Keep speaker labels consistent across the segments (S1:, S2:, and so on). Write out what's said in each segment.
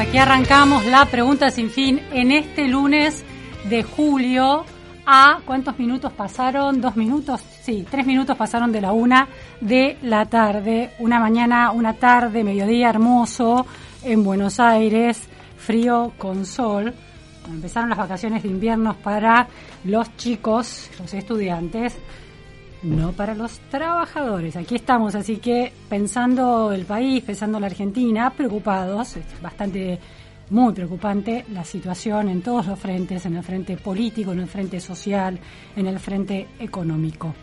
S1: aquí arrancamos la pregunta sin fin en este lunes de julio. ¿A cuántos minutos pasaron? ¿Dos minutos? Sí, tres minutos pasaron de la una de la tarde. Una mañana, una tarde, mediodía hermoso en Buenos Aires, frío con sol. Empezaron las vacaciones de invierno para los chicos, los estudiantes no para los trabajadores. Aquí estamos, así que pensando el país, pensando la Argentina, preocupados, es bastante, muy preocupante la situación en todos los frentes, en el frente político, en el frente social, en el frente económico.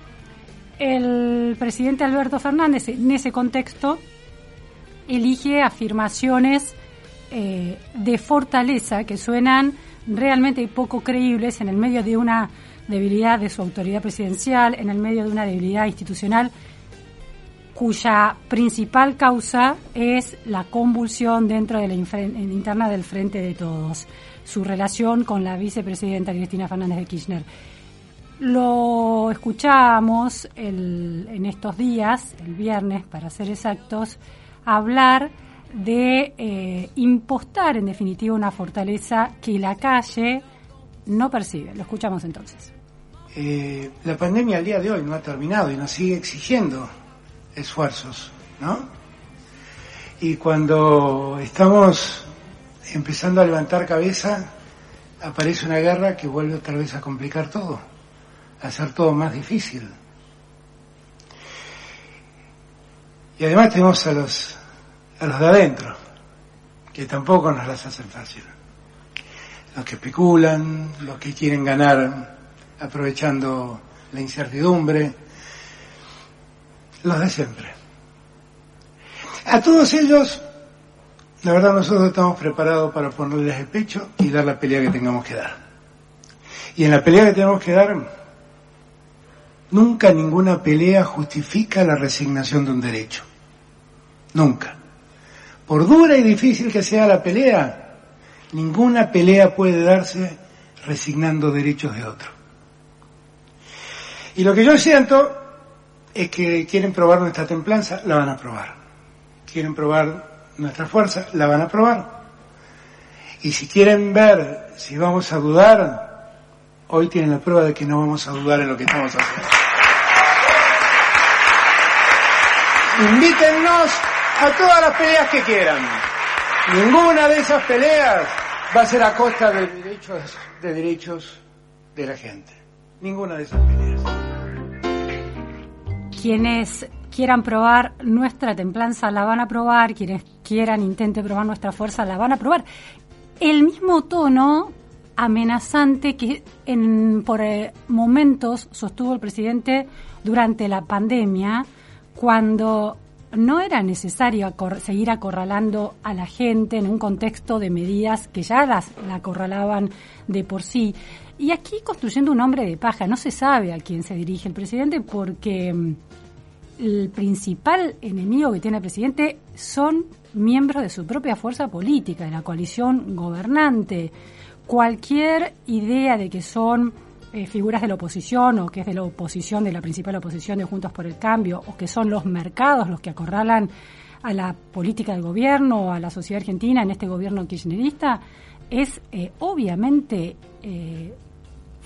S1: El presidente Alberto Fernández, en ese contexto, elige afirmaciones eh, de fortaleza que suenan realmente poco creíbles en el medio de una debilidad de su autoridad presidencial, en el medio de una debilidad institucional cuya principal causa es la convulsión dentro de la interna del Frente de Todos, su relación con la vicepresidenta Cristina Fernández de Kirchner. Lo escuchamos el- en estos días, el viernes para ser exactos, hablar de eh, impostar en definitiva una fortaleza que la calle no percibe. Lo escuchamos entonces.
S2: Eh, la pandemia al día de hoy no ha terminado y nos sigue exigiendo esfuerzos, ¿no? Y cuando estamos empezando a levantar cabeza, aparece una guerra que vuelve otra vez a complicar todo, a hacer todo más difícil. Y además tenemos a los, a los de adentro, que tampoco nos las hacen fácil. Los que especulan, los que quieren ganar aprovechando la incertidumbre, los de siempre. A todos ellos, la verdad nosotros estamos preparados para ponerles el pecho y dar la pelea que tengamos que dar. Y en la pelea que tenemos que dar, nunca ninguna pelea justifica la resignación de un derecho. Nunca. Por dura y difícil que sea la pelea, ninguna pelea puede darse resignando derechos de otro. Y lo que yo siento es que quieren probar nuestra templanza, la van a probar. Quieren probar nuestra fuerza, la van a probar. Y si quieren ver si vamos a dudar, hoy tienen la prueba de que no vamos a dudar en lo que estamos haciendo. Invítennos a todas las peleas que quieran. Ninguna de esas peleas va a ser a costa de derechos, de derechos de la gente. Ninguna de esas peleas.
S1: Quienes quieran probar nuestra templanza la van a probar, quienes quieran intenten probar nuestra fuerza la van a probar. El mismo tono amenazante que en, por eh, momentos sostuvo el presidente durante la pandemia, cuando no era necesario acor- seguir acorralando a la gente en un contexto de medidas que ya las, la acorralaban de por sí. Y aquí construyendo un hombre de paja, no se sabe a quién se dirige el presidente porque mm, el principal enemigo que tiene el presidente son miembros de su propia fuerza política, de la coalición gobernante. Cualquier idea de que son eh, figuras de la oposición o que es de la oposición, de la principal oposición de Juntos por el Cambio, o que son los mercados los que acorralan a la política del gobierno a la sociedad argentina en este gobierno kirchnerista, es eh, obviamente eh,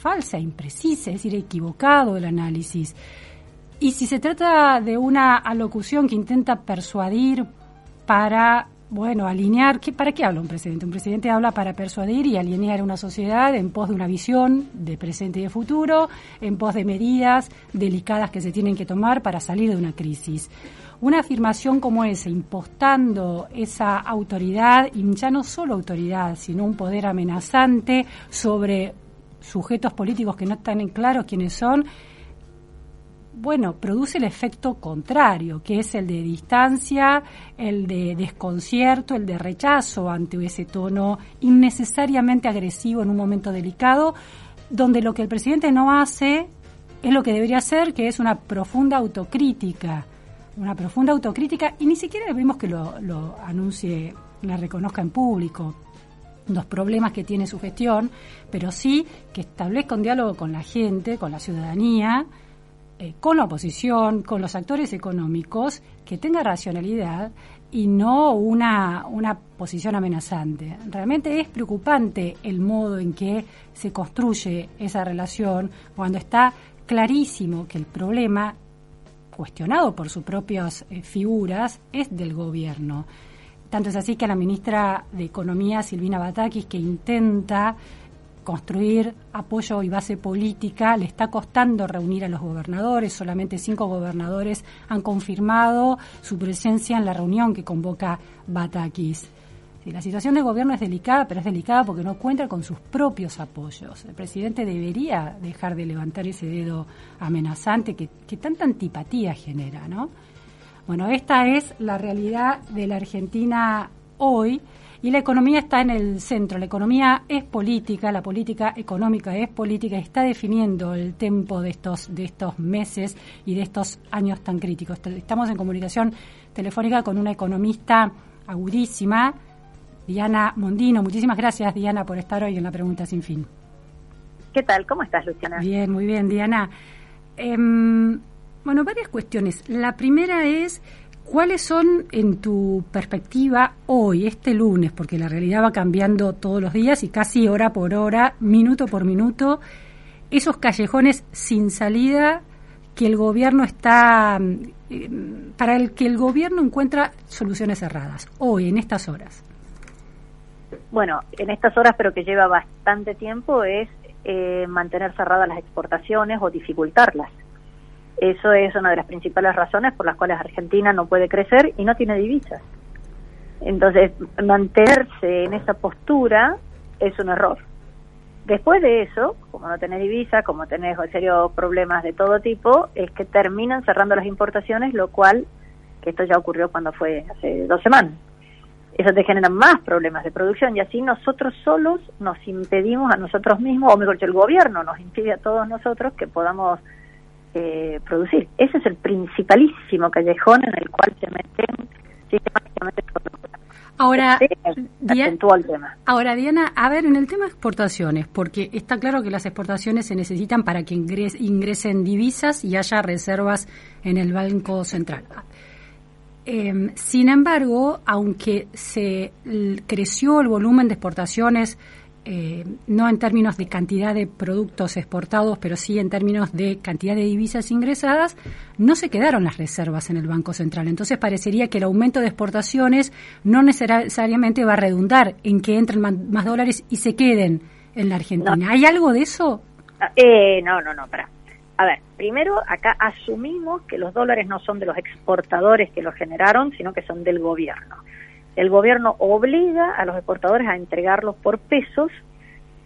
S1: falsa, imprecisa, es decir, equivocado el análisis. Y si se trata de una alocución que intenta persuadir para, bueno, alinear, ¿qué, ¿para qué habla un presidente? Un presidente habla para persuadir y alinear una sociedad en pos de una visión de presente y de futuro, en pos de medidas delicadas que se tienen que tomar para salir de una crisis. Una afirmación como esa, impostando esa autoridad, y ya no solo autoridad, sino un poder amenazante sobre sujetos políticos que no están en claro quiénes son, bueno, produce el efecto contrario, que es el de distancia, el de desconcierto, el de rechazo ante ese tono innecesariamente agresivo en un momento delicado, donde lo que el presidente no hace es lo que debería hacer, que es una profunda autocrítica, una profunda autocrítica, y ni siquiera le pedimos que lo, lo anuncie, la reconozca en público, los problemas que tiene su gestión, pero sí que establezca un diálogo con la gente, con la ciudadanía, eh, con la oposición, con los actores económicos, que tenga racionalidad y no una, una posición amenazante. Realmente es preocupante el modo en que se construye esa relación cuando está clarísimo que el problema, cuestionado por sus propias eh, figuras, es del gobierno. Tanto es así que la ministra de Economía, Silvina Batakis, que intenta construir apoyo y base política, le está costando reunir a los gobernadores, solamente cinco gobernadores han confirmado su presencia en la reunión que convoca Batakis. la situación del gobierno es delicada, pero es delicada porque no cuenta con sus propios apoyos. El presidente debería dejar de levantar ese dedo amenazante que, que tanta antipatía genera, ¿no? Bueno, esta es la realidad de la Argentina hoy y la economía está en el centro. La economía es política, la política económica es política, está definiendo el tempo de estos, de estos meses y de estos años tan críticos. Estamos en comunicación telefónica con una economista agudísima, Diana Mondino. Muchísimas gracias, Diana, por estar hoy en la Pregunta Sin Fin.
S3: ¿Qué tal? ¿Cómo estás, Luciana?
S1: Bien, muy bien, Diana. Em, bueno, varias cuestiones. La primera es ¿Cuáles son, en tu perspectiva, hoy, este lunes, porque la realidad va cambiando todos los días y casi hora por hora, minuto por minuto, esos callejones sin salida que el gobierno está, eh, para el que el gobierno encuentra soluciones cerradas, hoy, en estas horas?
S3: Bueno, en estas horas, pero que lleva bastante tiempo, es eh, mantener cerradas las exportaciones o dificultarlas. Eso es una de las principales razones por las cuales Argentina no puede crecer y no tiene divisas. Entonces, mantenerse en esa postura es un error. Después de eso, como no tenés divisa, como tenés serios problemas de todo tipo, es que terminan cerrando las importaciones, lo cual, que esto ya ocurrió cuando fue hace dos semanas. Eso te genera más problemas de producción y así nosotros solos nos impedimos a nosotros mismos, o mejor dicho, el gobierno nos impide a todos nosotros que podamos eh, producir. Ese es el principalísimo callejón en el cual se meten sistemáticamente
S1: Ahora, Diana, ahora, Diana, a ver, en el tema de exportaciones, porque está claro que las exportaciones se necesitan para que ingresen divisas y haya reservas en el Banco Central. Em, sin embargo, aunque se creció el volumen de exportaciones eh, no en términos de cantidad de productos exportados, pero sí en términos de cantidad de divisas ingresadas, no se quedaron las reservas en el Banco Central. Entonces parecería que el aumento de exportaciones no necesariamente va a redundar en que entren más, dólares y se queden en la Argentina. ¿Hay algo de eso?
S3: Ah, eh, no, no, no, para. A ver, primero acá asumimos que los dólares no son de los exportadores que los generaron, sino que son del gobierno el gobierno obliga a los exportadores a entregarlos por pesos,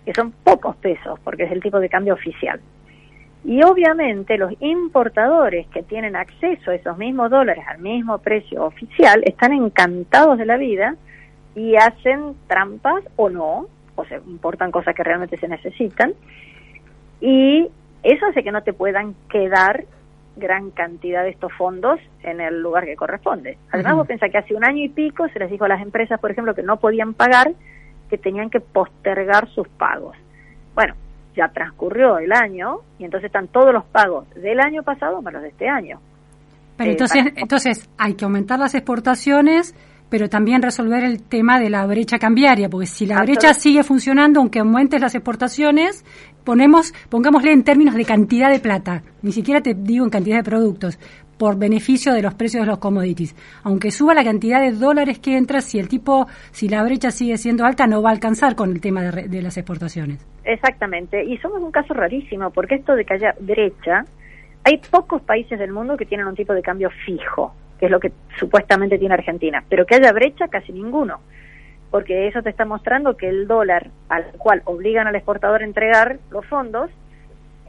S3: que son pocos pesos, porque es el tipo de cambio oficial. Y obviamente los importadores que tienen acceso a esos mismos dólares al mismo precio oficial están encantados de la vida y hacen trampas o no, o se importan cosas que realmente se necesitan, y eso hace que no te puedan quedar gran cantidad de estos fondos en el lugar que corresponde. Además, vos pensás que hace un año y pico se les dijo a las empresas, por ejemplo, que no podían pagar, que tenían que postergar sus pagos. Bueno, ya transcurrió el año y entonces están todos los pagos del año pasado más los de este año.
S1: Pero
S3: Eh,
S1: entonces,
S3: para-
S1: entonces hay que aumentar las exportaciones, pero también resolver el tema de la brecha cambiaria, porque si la brecha sigue funcionando, aunque aumentes las exportaciones, ponemos, pongámosle en términos de cantidad de plata, ni siquiera te digo en cantidad de productos, por beneficio de los precios de los commodities. Aunque suba la cantidad de dólares que entra, si el tipo, si la brecha sigue siendo alta, no va a alcanzar con el tema de, de las exportaciones.
S3: Exactamente, y somos un caso rarísimo, porque esto de que haya brecha, hay pocos países del mundo que tienen un tipo de cambio fijo, que es lo que supuestamente tiene Argentina, pero que haya brecha casi ninguno, porque eso te está mostrando que el dólar al cual obligan al exportador a entregar los fondos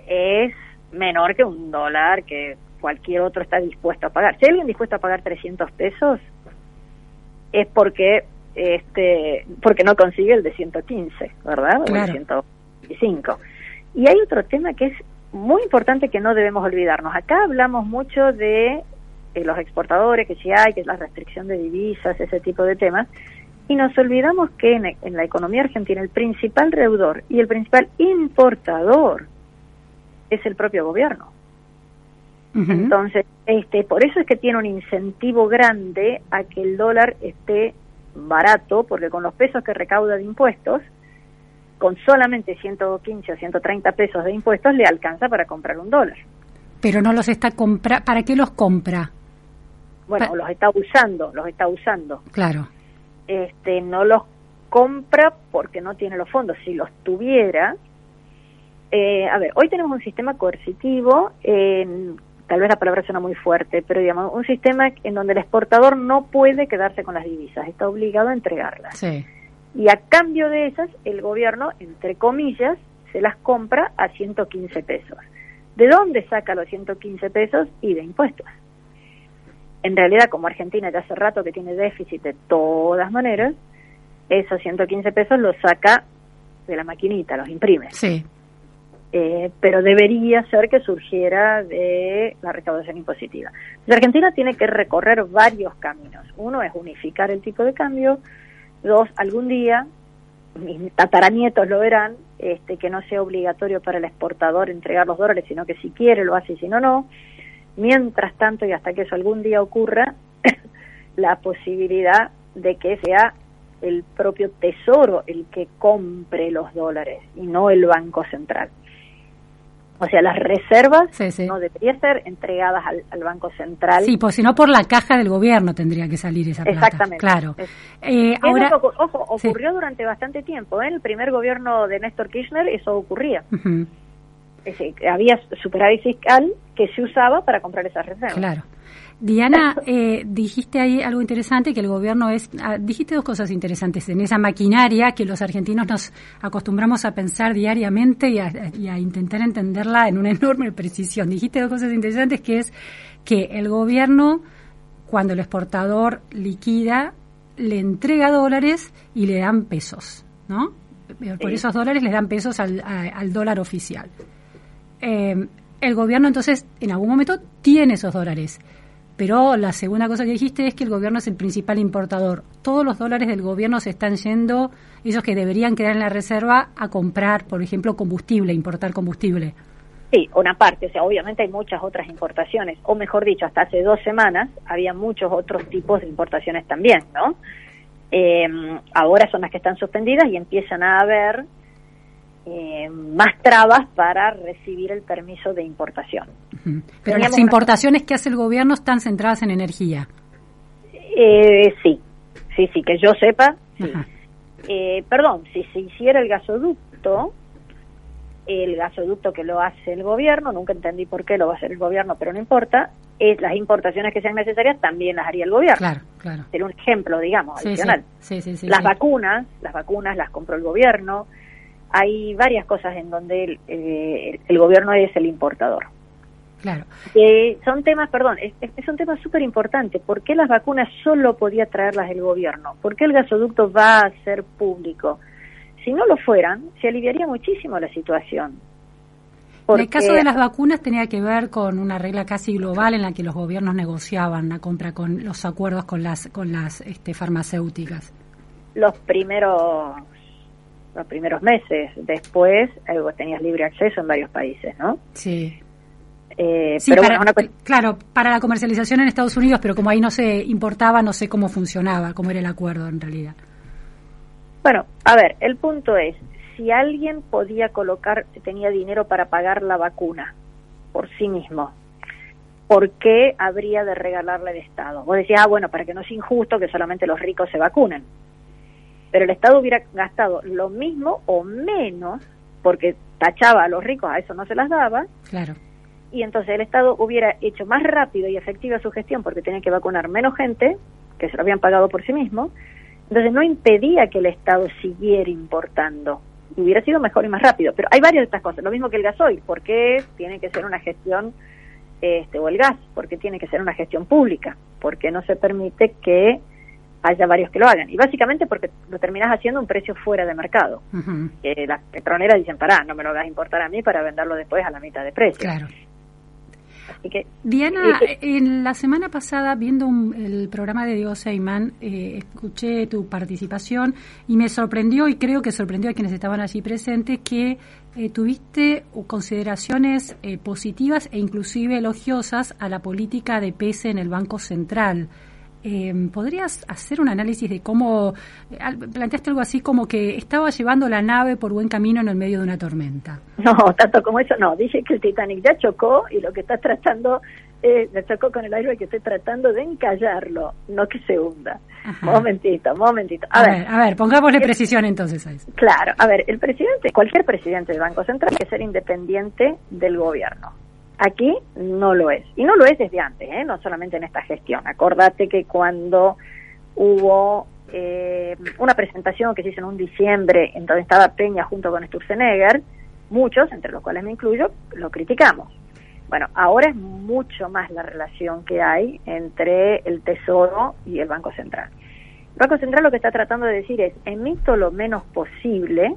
S3: es menor que un dólar que cualquier otro está dispuesto a pagar. Si hay alguien dispuesto a pagar 300 pesos, es porque este porque no consigue el de 115, ¿verdad? O el
S1: Claro.
S3: 125. Y hay otro tema que es muy importante que no debemos olvidarnos. Acá hablamos mucho de eh, los exportadores, que si hay, que es la restricción de divisas, ese tipo de temas, y nos olvidamos que en, en la economía argentina el principal reudor y el principal importador es el propio gobierno. Entonces, este, por eso es que tiene un incentivo grande a que el dólar esté barato, porque con los pesos que recauda de impuestos, con solamente 115 o 130 pesos de impuestos le alcanza para comprar un dólar.
S1: Pero no los está compra, ¿para qué los compra?
S3: Bueno,
S1: Pa-
S3: los está usando, los está usando.
S1: Claro.
S3: Este, no los compra porque no tiene los fondos. Si los tuviera, eh, a ver, hoy tenemos un sistema coercitivo, en- tal vez la palabra suena muy fuerte, pero digamos, un sistema en donde el exportador no puede quedarse con las divisas, está obligado a entregarlas.
S1: Sí.
S3: Y a cambio de esas, el gobierno, entre comillas, se las compra a 115 pesos. ¿De dónde saca los 115 pesos? Y de impuestos. En realidad, como Argentina ya hace rato que tiene déficit de todas maneras, esos 115 pesos los saca de la maquinita, los imprime.
S1: Sí.
S3: Eh, pero debería ser que surgiera de la recaudación impositiva. Entonces, Argentina tiene que recorrer varios caminos. Uno es unificar el tipo de cambio. Dos, algún día, mis tataranietos lo verán, este, que no sea obligatorio para el exportador entregar los dólares, sino que si quiere lo hace y si no, no. Mientras tanto, y hasta que eso algún día ocurra, la posibilidad de que sea el propio tesoro el que compre los dólares y no el Banco Central. O sea, las reservas
S1: Sí, sí.
S3: no deberían ser entregadas al, al Banco Central.
S1: Sí, pues si no por la caja del gobierno tendría que salir esa plata.
S3: Exactamente.
S1: Claro.
S3: Es-
S1: Eh, ahora,
S3: ojo,
S1: Sí.
S3: ocurrió durante bastante tiempo. ¿eh? En el primer gobierno de Néstor Kirchner eso ocurría. Que había superávit fiscal que se usaba para comprar esas reservas.
S1: claro. Diana, eh, dijiste ahí algo interesante, que el gobierno es, ah, dijiste dos cosas interesantes, en esa maquinaria que los argentinos nos acostumbramos a pensar diariamente y a, y a intentar entenderla en una enorme precisión. Dijiste dos cosas interesantes, que es que el gobierno, cuando el exportador liquida, le entrega dólares y le dan pesos, ¿no? Por
S3: Sí.
S1: esos dólares le dan pesos al, a- al dólar oficial. Eh, el gobierno entonces en algún momento tiene esos dólares. Pero la segunda cosa que dijiste es que el gobierno es el principal importador. Todos los dólares del gobierno se están yendo, esos que deberían quedar en la reserva, a comprar, por ejemplo, combustible, importar combustible.
S3: Sí, una parte, o sea, obviamente hay muchas otras importaciones, o mejor dicho, hasta hace dos semanas había muchos otros tipos de importaciones también, ¿no? Eh, ahora son las que están suspendidas y empiezan a haber eh, más trabas para recibir el permiso de importación.
S1: Pero
S3: Teníamos
S1: las
S3: una-
S1: importaciones que hace el gobierno están centradas en energía.
S3: Eh, sí, sí, sí, que yo sepa, sí. Eh, perdón, si se hiciera el gasoducto, el gasoducto que lo hace el gobierno, nunca entendí por qué lo va a hacer el gobierno, pero no importa, es las importaciones que sean necesarias también las haría el gobierno.
S1: Claro, claro.
S3: Sería un ejemplo, digamos,
S1: Sí,
S3: adicional.
S1: sí, sí, sí,
S3: las vacunas, las vacunas las compró el gobierno. Hay varias cosas en donde el, eh, el gobierno es el importador.
S1: Claro.
S3: Eh, son temas, perdón, es, es un tema súper importante. ¿Por qué las vacunas solo podía traerlas el gobierno? ¿Por qué el gasoducto va a ser público? Si no lo fueran, se aliviaría muchísimo la situación.
S1: En el caso de las vacunas tenía que ver con una regla casi global en la que los gobiernos negociaban la compra con los acuerdos con las con las este, farmacéuticas.
S3: Los primeros los primeros meses, después eh, tenías libre acceso en varios países, ¿no?
S1: Sí.
S3: Eh,
S1: sí, para, claro, para la comercialización en Estados Unidos, pero como ahí no se importaba, no sé cómo funcionaba, cómo era el acuerdo en realidad.
S3: Bueno, a ver, el punto es, si alguien podía colocar, tenía dinero para pagar la vacuna por sí mismo, ¿por qué habría de regalarle al Estado? Vos decías, ah, bueno, para que no sea injusto que solamente los ricos se vacunen. Pero el Estado hubiera gastado lo mismo o menos, porque tachaba a los ricos, a eso no se las daba.
S1: Claro.
S3: Y entonces el Estado hubiera hecho más rápido y efectiva su gestión porque tenía que vacunar menos gente, que se lo habían pagado por sí mismo. Entonces no impedía que el Estado siguiera importando hubiera sido mejor y más rápido. Pero hay varias de estas cosas, lo mismo que el gasoil, ¿por qué tiene que ser una gestión, este, o el gas, porque tiene que ser una gestión pública? Porque no se permite que haya varios que lo hagan. Y básicamente porque lo terminas haciendo un precio fuera de mercado. que las petroneras dicen, pará, no me lo vas a importar a mí para venderlo después a la mitad de precio.
S1: Claro. Diana, en la semana pasada, viendo el programa de Diego Seyman, eh, escuché tu participación y me sorprendió, y creo que sorprendió a quienes estaban allí presentes, que eh, tuviste consideraciones eh, positivas e inclusive elogiosas a la política de pese en el Banco Central. Em, ¿Podrías hacer un análisis de cómo planteaste algo así como que estaba llevando la nave por buen camino en el medio de una tormenta?
S3: No, tanto como eso no. Dije que el Titanic ya chocó y lo que está tratando, eh, chocó con el aire que estoy tratando de encallarlo, no que se hunda. Momentito, momentito.
S1: A, ver, a ver, pongámosle precisión entonces a eso.
S3: Claro, a ver, el presidente, cualquier presidente del Banco Central tiene que ser independiente del gobierno Aquí no lo es. Y no lo es desde antes, ¿eh? no solamente en esta gestión. Acordate que cuando hubo eh, una presentación que se hizo en un diciembre, en donde estaba Peña junto con Sturzenegger, muchos, entre los cuales me incluyo, lo criticamos. Bueno, ahora es mucho más la relación que hay entre el Tesoro y el Banco Central. El Banco Central lo que está tratando de decir es, emito lo menos posible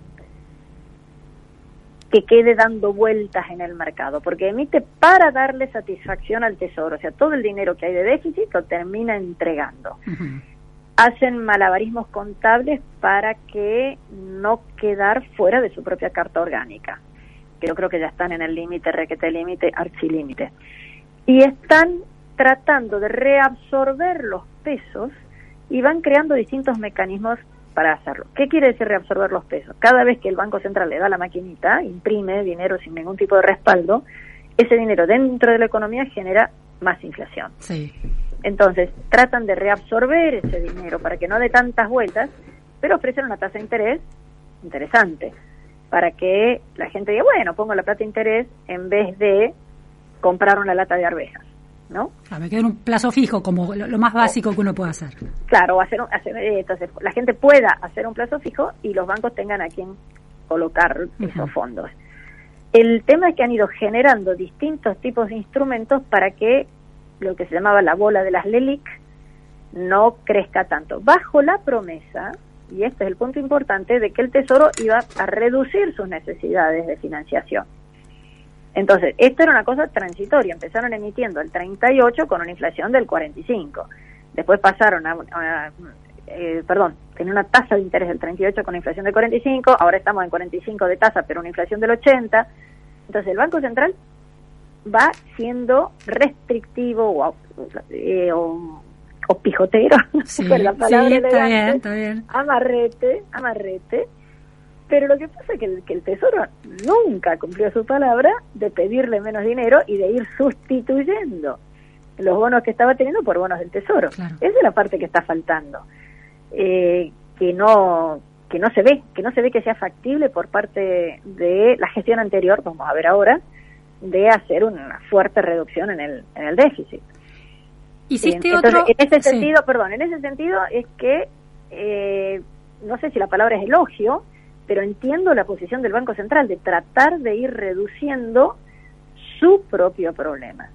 S3: que quede dando vueltas en el mercado, porque emite para darle satisfacción al tesoro, o sea, todo el dinero que hay de déficit lo termina entregando. Hacen malabarismos contables para que no quedar fuera de su propia carta orgánica, que yo creo que ya están en el límite, requete límite, archilímite. Y están tratando de reabsorber los pesos y van creando distintos mecanismos para hacerlo. ¿Qué quiere decir reabsorber los pesos? Cada vez que el Banco Central le da la maquinita, imprime dinero sin ningún tipo de respaldo, ese dinero dentro de la economía genera más inflación.
S1: Sí.
S3: Entonces, tratan de reabsorber ese dinero para que no dé tantas vueltas, pero ofrecen una tasa de interés interesante, para que la gente diga, bueno, pongo la plata de interés en vez de comprar una lata de arvejas. ¿No?
S1: A me queda un plazo fijo como lo, más básico que uno puede hacer.
S3: Claro, hacer, hacer, eh, entonces la gente pueda hacer un plazo fijo y los bancos tengan a quien colocar esos fondos. El tema es que han ido generando distintos tipos de instrumentos para que lo que se llamaba la bola de las LELIC no crezca tanto, bajo la promesa, y este es el punto importante, de que el Tesoro iba a reducir sus necesidades de financiación. Entonces, esto era una cosa transitoria. Empezaron emitiendo el 38 con una inflación del 45. Después pasaron a, eh, perdón, tenía una tasa de interés del 38 con una inflación del 45, ahora estamos en 45 de tasa, pero una inflación del 80. Entonces, el Banco Central va siendo restrictivo o, eh, o, pijotero,
S1: sí, la palabra está bien, está bien.
S3: amarrete, amarrete, pero lo que pasa es que el, que el Tesoro nunca cumplió su palabra de pedirle menos dinero y de ir sustituyendo los bonos que estaba teniendo por bonos del Tesoro. Esa es la parte que está faltando, eh, que no que no se ve, que no se ve que sea factible por parte de la gestión anterior, vamos a ver ahora, de hacer una fuerte reducción en el, en el déficit.
S1: ¿Hiciste otro?
S3: En ese sentido, perdón, en ese sentido es que, eh, no sé si la palabra es elogio, pero entiendo la posición del Banco Central de tratar de ir reduciendo su propio problema.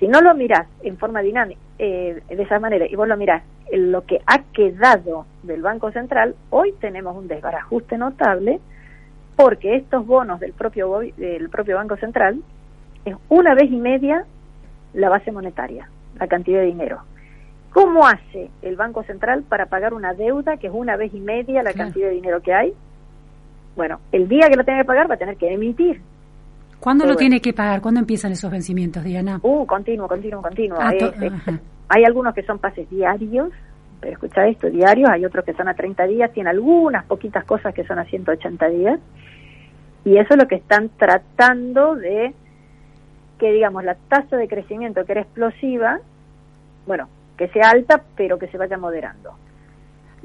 S3: Si no lo mirás en forma dinámica, eh, de esa manera, y vos lo mirás en lo que ha quedado del Banco Central, hoy tenemos un desbarajuste notable porque estos bonos del propio, del propio Banco Central es una vez y media la base monetaria, la cantidad de dinero. ¿Cómo hace el Banco Central para pagar una deuda que es una vez y media la cantidad de dinero que hay? Bueno, el día que lo tenga que pagar va a tener que emitir.
S1: ¿Cuándo lo tiene que pagar? ¿Cuándo empiezan esos vencimientos, Diana?
S3: Uh, continuo, continuo, continuo. Ah, hay algunos que son pases diarios, pero escucha esto, diarios, hay otros que son a 30 días, tiene algunas poquitas cosas que son a 180 días, y eso es lo que están tratando de que, digamos, la tasa de crecimiento que era explosiva, bueno, que sea alta, pero que se vaya moderando.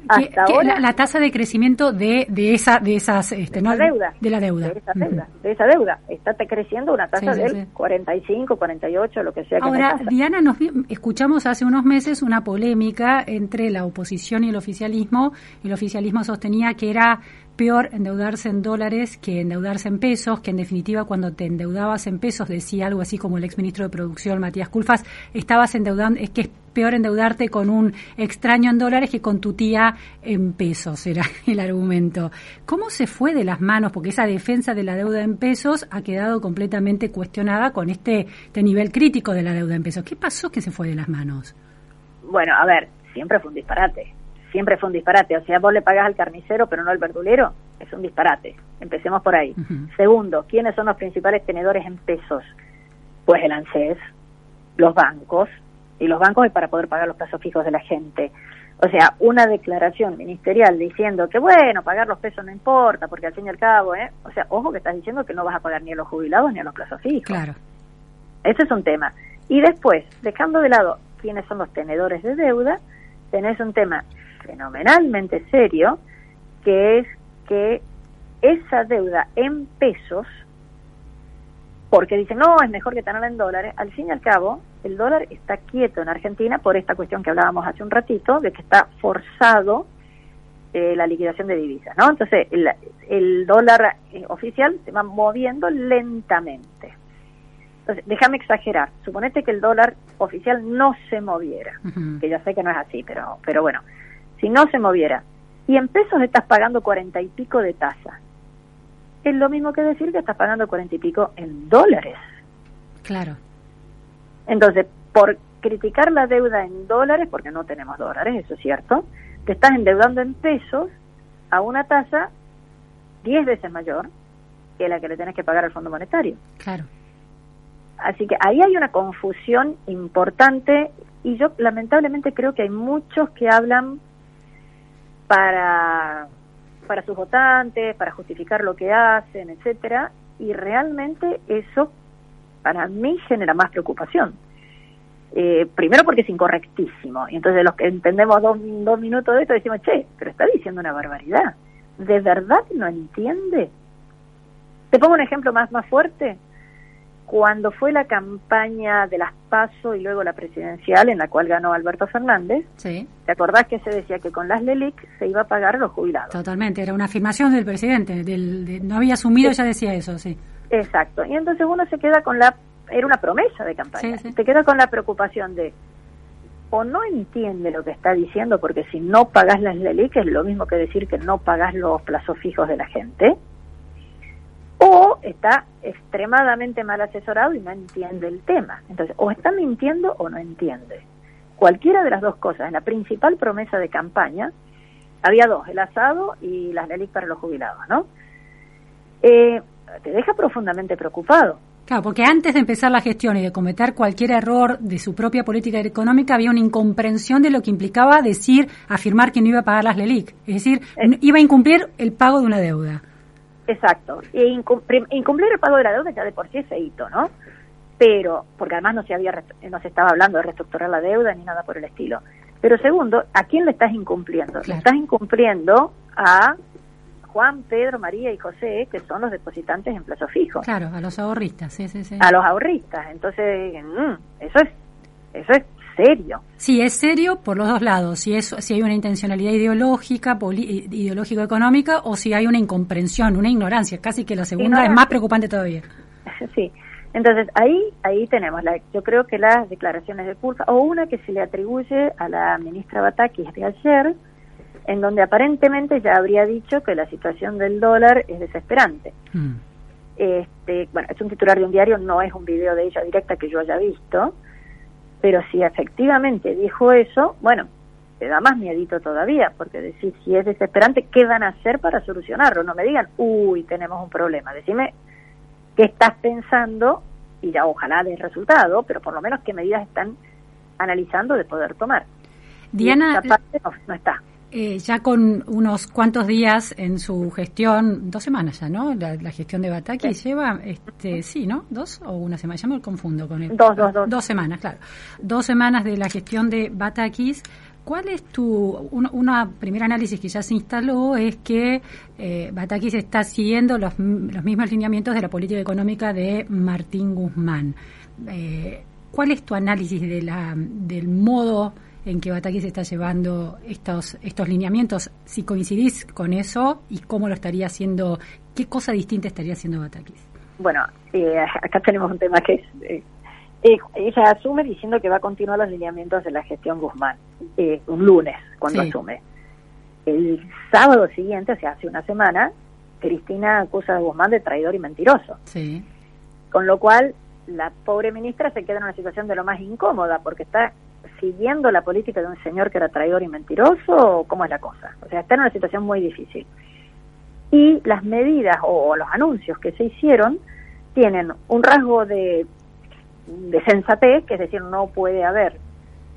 S1: Hasta ahora, la, tasa de crecimiento de, de esa de esas este,
S3: de, la deuda,
S1: de la deuda.
S3: De esa deuda, de esa deuda. Está creciendo una tasa del 45 48 lo que sea que
S1: ahora Diana nos escuchamos hace unos meses una polémica entre la oposición y el oficialismo el oficialismo sostenía que era peor endeudarse en dólares que endeudarse en pesos, que en definitiva cuando te endeudabas en pesos, decía algo así como el exministro de Producción Matías Culfas, estabas endeudando, es que es peor endeudarte con un extraño en dólares que con tu tía en pesos, era el argumento. ¿Cómo se fue de las manos? Porque esa defensa de la deuda en pesos ha quedado completamente cuestionada con este, este nivel crítico de la deuda en pesos. ¿Qué pasó que se fue de las manos?
S3: Bueno, a ver, siempre fue un disparate siempre fue un disparate. O sea, vos le pagás al carnicero pero no al verdulero, es un disparate. Empecemos por ahí. Segundo, ¿quiénes son los principales tenedores en pesos? Pues el ANSES, los bancos, y los bancos es para poder pagar los plazos fijos de la gente. O sea, una declaración ministerial diciendo que, bueno, pagar los pesos no importa, porque al fin y al cabo, ¿eh? O sea, ojo que estás diciendo que no vas a pagar ni a los jubilados ni a los plazos fijos.
S1: Claro.
S3: Ese es un tema. Y después, dejando de lado quiénes son los tenedores de deuda, tenés un tema fenomenalmente serio, que es que esa deuda en pesos, porque dicen, no, es mejor que tenerla en dólares, al fin y al cabo, el dólar está quieto en Argentina por esta cuestión que hablábamos hace un ratito, de que está forzado eh, la liquidación de divisas, ¿no? Entonces, el, dólar eh, oficial se va moviendo lentamente. Entonces, déjame exagerar. Suponete que el dólar oficial no se moviera, que ya sé que no es así, pero, pero bueno, si no se moviera, y en pesos estás pagando cuarenta y pico de tasa, es lo mismo que decir que estás pagando cuarenta y pico en dólares.
S1: Claro.
S3: Entonces, por criticar la deuda en dólares, porque no tenemos dólares, eso es cierto, te estás endeudando en pesos a una tasa diez veces mayor que la que le tenés que pagar al Fondo Monetario.
S1: Claro.
S3: Así que ahí hay una confusión importante y yo lamentablemente creo que hay muchos que hablan para, para sus votantes, para justificar lo que hacen, etcétera, y realmente eso para mí genera más preocupación. Eh, primero porque es incorrectísimo, y entonces los que entendemos dos, dos minutos de esto decimos, che, pero está diciendo una barbaridad. ¿De verdad no entiende? Te pongo un ejemplo más, más fuerte cuando fue la campaña de las PASO y luego la presidencial, en la cual ganó Alberto Fernández,
S1: sí.
S3: ¿te acordás que se decía que con las LELIC se iba a pagar a los jubilados?
S1: Totalmente, era una afirmación del presidente, del, no había asumido, ya decía eso, sí.
S3: Exacto, y entonces uno se queda con la, era una promesa de campaña, sí, te queda con la preocupación de, o no entiende lo que está diciendo, porque si no pagas las LELIC es lo mismo que decir que no pagas los plazos fijos de la gente, o está extremadamente mal asesorado y no entiende el tema. Entonces, o está mintiendo o no entiende. Cualquiera de las dos cosas. La principal promesa de campaña había dos, el asado y las LELIC para los jubilados, ¿no? Eh, te deja profundamente preocupado.
S1: Claro, porque antes de empezar la gestión y de cometer cualquier error de su propia política económica, había una incomprensión de lo que implicaba decir, afirmar que no iba a pagar las LELIC. Es decir, eh. iba a incumplir el pago de una deuda.
S3: Exacto. E incumplir, el pago de la deuda ya de por sí es feito, ¿no? Pero, porque además no se, había, no se estaba hablando de reestructurar la deuda ni nada por el estilo. Pero segundo, ¿a quién le estás incumpliendo? Le estás incumpliendo a Juan, Pedro, María y José, que son los depositantes en plazo fijo.
S1: Claro, a los ahorristas, sí, sí, sí.
S3: A los ahorristas. Entonces, mm, eso es eso es serio.
S1: Sí, es serio por los dos lados. Si, es, si hay una intencionalidad ideológica, ideológico-económica, o si hay una incomprensión, una ignorancia. Casi que la segunda es más preocupante todavía.
S3: Sí. Entonces, ahí ahí tenemos, la, yo creo que las declaraciones de culpa, o una que se le atribuye a la ministra Batakis de ayer, en donde aparentemente ya habría dicho que la situación del dólar es desesperante.
S1: Mm.
S3: Este, bueno, es un titular de un diario, no es un video de ella directa que yo haya visto, pero si efectivamente dijo eso, bueno, te da más miedito todavía, porque decir si es desesperante, ¿qué van a hacer para solucionarlo? No me digan, uy, tenemos un problema, decime qué estás pensando y ya ojalá dé resultado, pero por lo menos qué medidas están analizando de poder tomar.
S1: Diana,
S3: Y esa parte no, no está.
S1: Eh, ya con unos cuantos días en su gestión, dos semanas ya, ¿no? La, la gestión de Batakis lleva, este, sí, ¿no? ¿Dos o una semana? Ya me confundo con el.
S3: Dos, dos, dos.
S1: Dos semanas, claro. Dos semanas de la gestión de Batakis. ¿Cuál es tu, un- una primera análisis que ya se instaló es que eh, Batakis está siguiendo los, los mismos lineamientos de la política económica de Martín Guzmán? Eh, ¿Cuál es tu análisis de la, del modo en que Batakis está llevando estos, estos lineamientos? Si coincidís con eso y cómo lo estaría haciendo, qué cosa distinta estaría haciendo Batakis.
S3: Bueno, eh, acá tenemos un tema que es... eh, eh, ella asume diciendo que va a continuar los lineamientos de la gestión Guzmán, eh, un lunes, cuando
S1: Sí.
S3: asume. El sábado siguiente, o sea, hace una semana, Cristina acusa a Guzmán de traidor y mentiroso.
S1: Sí.
S3: Con lo cual, la pobre ministra se queda en una situación de lo más incómoda, porque está siguiendo la política de un señor que era traidor y mentiroso, cómo es la cosa. O sea, está en una situación muy difícil. Y las medidas o, o los anuncios que se hicieron tienen un rasgo de, de sensatez, que es decir, no puede haber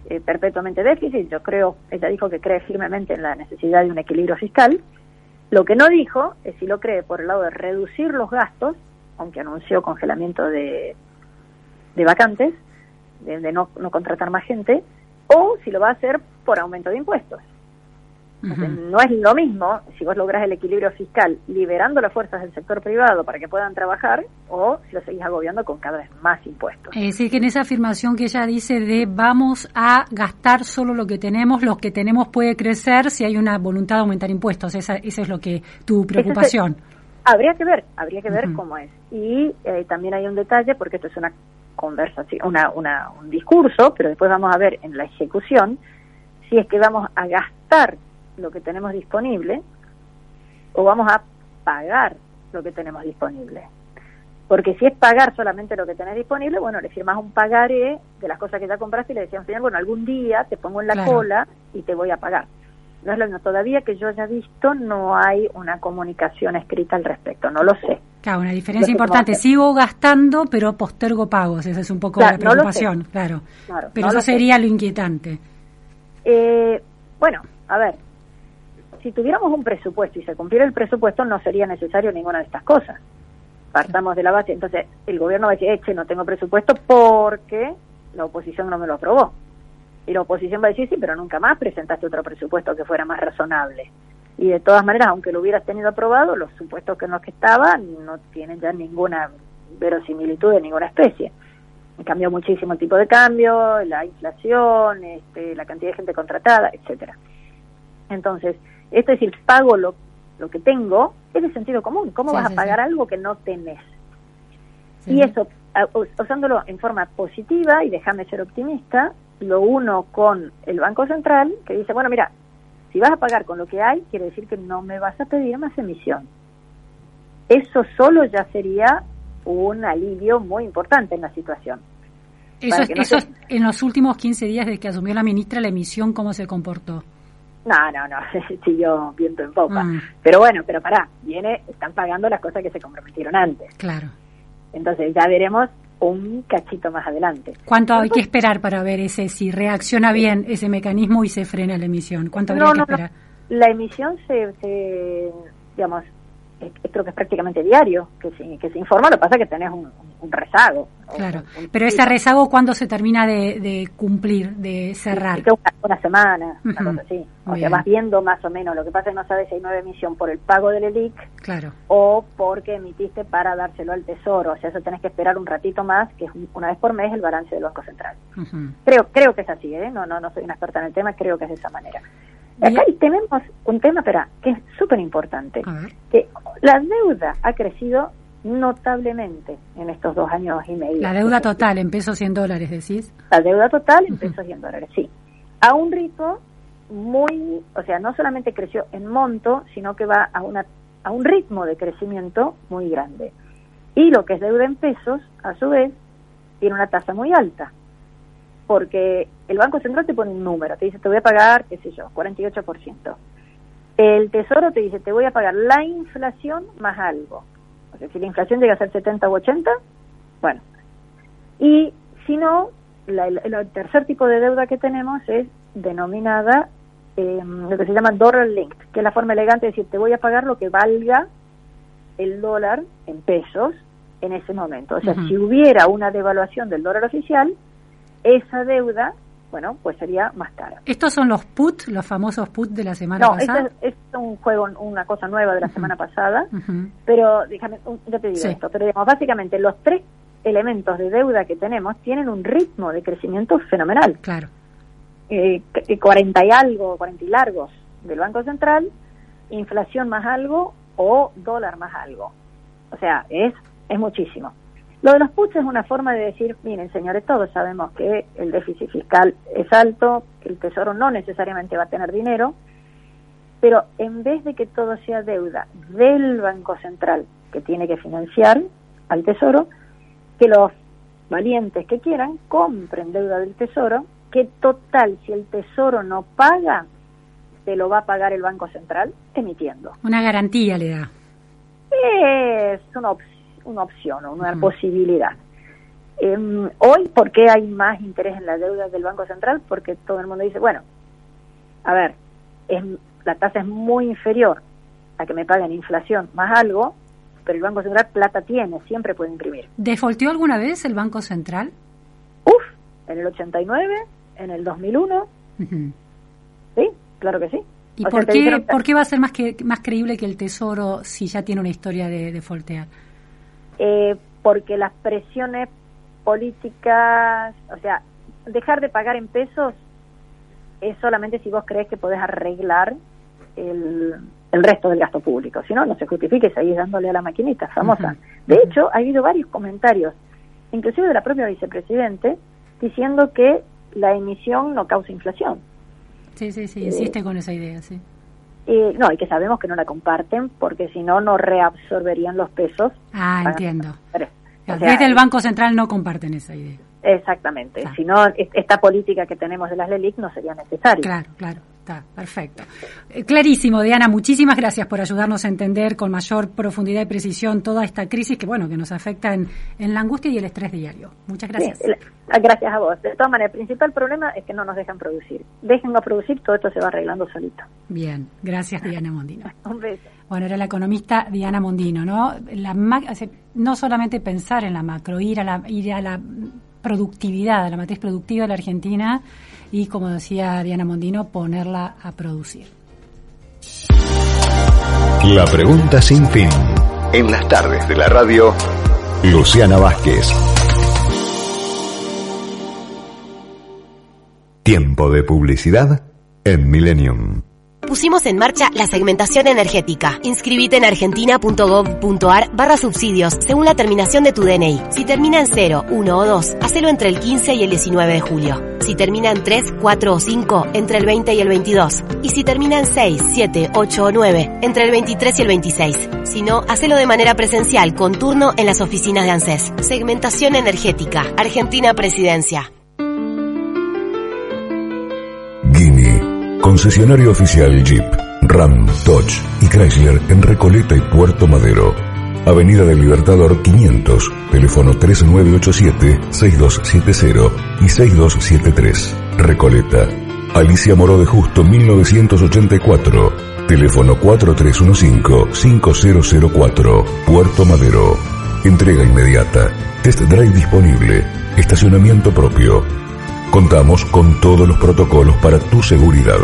S3: eh, perpetuamente déficit. Yo creo, ella dijo que cree firmemente en la necesidad de un equilibrio fiscal. Lo que no dijo es si lo cree por el lado de reducir los gastos, aunque anunció congelamiento de, de vacantes, de, de no, no contratar más gente, o si lo va a hacer por aumento de impuestos. No es lo mismo si vos lográs el equilibrio fiscal liberando las fuerzas del sector privado para que puedan trabajar o si lo seguís agobiando con cada vez más impuestos.
S1: Es decir, que en esa afirmación que ella dice de vamos a gastar solo lo que tenemos, lo que tenemos puede crecer si hay una voluntad de aumentar impuestos. Esa, esa es lo que tu preocupación.
S3: Habría que ver, habría que ver cómo es. Y eh, también hay un detalle, porque esto es una conversación, una, una, un discurso, pero después vamos a ver en la ejecución si es que vamos a gastar lo que tenemos disponible o vamos a pagar lo que tenemos disponible. Porque si es pagar solamente lo que tenés disponible, bueno, le firmas un pagaré de las cosas que ya compraste y le decían, señor, bueno, algún día te pongo en la
S1: Claro.
S3: cola y te voy a pagar. No. Todavía que yo haya visto, no hay una comunicación escrita al respecto. No lo sé.
S1: Claro, una diferencia importante. Sigo gastando, pero postergo pagos. Esa es un poco
S3: Claro,
S1: la
S3: no
S1: preocupación, claro.
S3: Claro,
S1: Pero
S3: no
S1: eso
S3: lo sé.
S1: sería lo inquietante.
S3: Eh, bueno, a ver, si tuviéramos un presupuesto y se cumpliera el presupuesto, no sería necesario ninguna de estas cosas. Partamos de la base. Entonces, el gobierno va a decir, eche, no tengo presupuesto porque la oposición no me lo aprobó. Y la oposición va a decir, sí, pero nunca más presentaste otro presupuesto que fuera más razonable. Y de todas maneras, aunque lo hubieras tenido aprobado, los supuestos que en los que estaban no tienen ya ninguna verosimilitud de ninguna especie. Cambió muchísimo el tipo de cambio, la inflación, este, la cantidad de gente contratada, etcétera. Entonces, esto es decir, pago lo, lo que tengo, es de sentido común. ¿Cómo
S1: Sí,
S3: vas
S1: sí,
S3: a pagar
S1: sí.
S3: algo que no tenés? Y eso, usándolo en forma positiva, y déjame ser optimista, lo uno con el Banco Central, que dice, bueno, mira, si vas a pagar con lo que hay, quiere decir que no me vas a pedir más emisión. Eso solo ya sería un alivio muy importante en la situación.
S1: Eso,
S3: no se-
S1: en los últimos 15 días desde que asumió la ministra, la emisión, ¿cómo se comportó?
S3: No, no, no, siguió viento en popa.
S1: Mm.
S3: Pero bueno, pero pará, viene, están pagando las cosas que se comprometieron antes.
S1: Claro.
S3: Entonces ya veremos un cachito más adelante.
S1: ¿Cuánto hay que esperar para ver ese si reacciona bien ese mecanismo y se frena la emisión? ¿Cuánto habría
S3: No,
S1: que
S3: no, no.
S1: esperar?
S3: La emisión se, se digamos, creo que es prácticamente diario que se, que se informa, lo que pasa es que tenés un, un rezago.
S1: Claro.
S3: un- un-
S1: Pero ese rezago, ¿cuándo se termina de, de cumplir, de cerrar?
S3: una, una semana, una
S1: Ujú.
S3: cosa así. O sea, vas viendo más o menos. Lo que pasa es que no sabes si hay nueva emisión por el pago del ELIC
S1: Claro.
S3: o porque emitiste para dárselo al Tesoro. O sea, eso tenés que esperar un ratito más, que es un- una vez por mes el balance del Banco Central. Creo, creo que es así, ¿eh? No, no, no soy una experta en el tema, creo que es de esa manera. Acá tenemos un tema, espera, que es súper importante, que la deuda ha crecido notablemente en estos dos años y medio.
S1: La deuda total en pesos y en dólares, decís.
S3: La deuda total en pesos y en dólares, sí. A un ritmo muy, o sea, no solamente creció en monto, sino que va a, una, a un ritmo de crecimiento muy grande. Y lo que es deuda en pesos, a su vez, tiene una tasa muy alta, porque el Banco Central te pone un número, te dice, te voy a pagar, qué sé yo, 48%. El Tesoro te dice, te voy a pagar la inflación más algo. O sea, si la inflación llega a ser 70 u 80, bueno. Y si no, el tercer tipo de deuda que tenemos es denominada eh, lo que se llama dollar linked, que es la forma elegante de decir, te voy a pagar lo que valga el dólar en pesos en ese momento. O sea, si hubiera una devaluación del dólar oficial, esa deuda, bueno, pues sería más cara.
S1: ¿Estos son los put, los famosos put de la semana pasada?
S3: No, es, un juego, una cosa nueva de la semana pasada, pero déjame, ya te digo esto, pero digamos, básicamente los tres elementos de deuda que tenemos tienen un ritmo de crecimiento fenomenal.
S1: Claro.
S3: Eh, 40 y algo, 40 y largos del Banco Central, inflación más algo o dólar más algo. O sea, es, es muchísimo. Lo de los puts es una forma de decir, miren señores, todos sabemos que el déficit fiscal es alto, que el Tesoro no necesariamente va a tener dinero, pero en vez de que todo sea deuda del Banco Central que tiene que financiar al Tesoro, que los valientes que quieran compren deuda del Tesoro, que total, si el Tesoro no paga, se lo va a pagar el Banco Central emitiendo.
S1: Una garantía le da.
S3: Es una, una opción, una posibilidad. Em, hoy, ¿por qué hay más interés en la deuda del Banco Central? Porque todo el mundo dice, bueno, a ver, es, la tasa es muy inferior a que me paguen inflación más algo, pero el Banco Central plata tiene, siempre puede imprimir.
S1: ¿Defolteó alguna vez el Banco Central?
S3: Uf, en el 89, en el 2001. Sí, claro que sí.
S1: ¿Y por, qué, por qué va a ser más, que, más creíble que el Tesoro si ya tiene una historia de, defoltear?
S3: Eh, porque las presiones políticas, o sea, dejar de pagar en pesos es solamente si vos crees que podés arreglar el, el resto del gasto público. Si no, no se justifique y seguís dándole a la maquinita famosa. De hecho, ha habido varios comentarios, inclusive de la propia vicepresidente, diciendo que la emisión no causa inflación.
S1: Sí, sí, sí, insiste con esa idea, sí.
S3: Y, no, y que sabemos que no la comparten porque si no, no reabsorberían los pesos.
S1: Ah, entiendo. Desde el Banco Central no comparten esa idea.
S3: Exactamente. Si no, esta política que tenemos de las LELIC no sería necesaria.
S1: Claro, claro perfecto. Eh, clarísimo, Diana, muchísimas gracias por ayudarnos a entender con mayor profundidad y precisión toda esta crisis que, bueno, que nos afecta en, la angustia y el estrés diario. Muchas gracias.
S3: Ah, gracias a vos. De todas maneras, el principal problema es que no nos dejan producir. Déjenlo producir, todo esto se va arreglando solito.
S1: Bien, gracias Diana Mondino.
S3: Un beso.
S1: Bueno, era la economista Diana Mondino, ¿no? La, no solamente pensar en la macro, ir a la, ir a la productividad, a la matriz productiva de la Argentina, y, como decía Diana Mondino, ponerla a producir.
S4: La pregunta sin fin. En las tardes de la radio, Luciana Vázquez. Tiempo de publicidad en Millennium
S5: pusimos en marcha la segmentación energética. Inscribite en argentina.gov.ar barra subsidios según la terminación de tu DNI. Si termina en 0, 1 o 2, hacelo entre el 15 y el 19 de julio. Si termina en 3, 4 o 5, entre el 20 y el 22. Y si termina en 6, 7, 8 o 9, entre el 23 y el 26. Si no, hacelo de manera presencial con turno en las oficinas de ANSES. Segmentación energética. Argentina Presidencia.
S4: Concesionario oficial Jeep, Ram, Dodge y Chrysler en Recoleta y Puerto Madero. Avenida del Libertador 500, teléfono 3987-6270 y 6273. Recoleta. Alicia Moró de Justo 1984, teléfono 4315-5004, Puerto Madero. Entrega inmediata, test drive disponible, estacionamiento propio. Contamos con todos los protocolos para tu seguridad.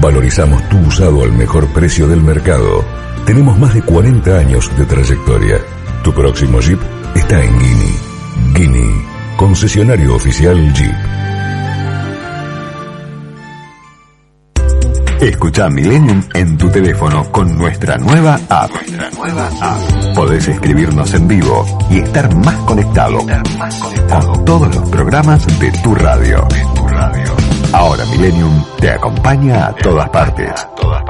S4: Valorizamos tu usado al mejor precio del mercado. Tenemos más de 40 años de trayectoria. Tu próximo Jeep está en Guinea. Guinea, concesionario oficial Jeep. Escucha Millennium en tu teléfono con nuestra nueva app. Nuestra nueva app. Podés escribirnos en vivo y estar más conectado, estar más conectado. con todos los programas de tu radio. De tu radio. Ahora Millennium te acompaña a todas partes. A todas partes.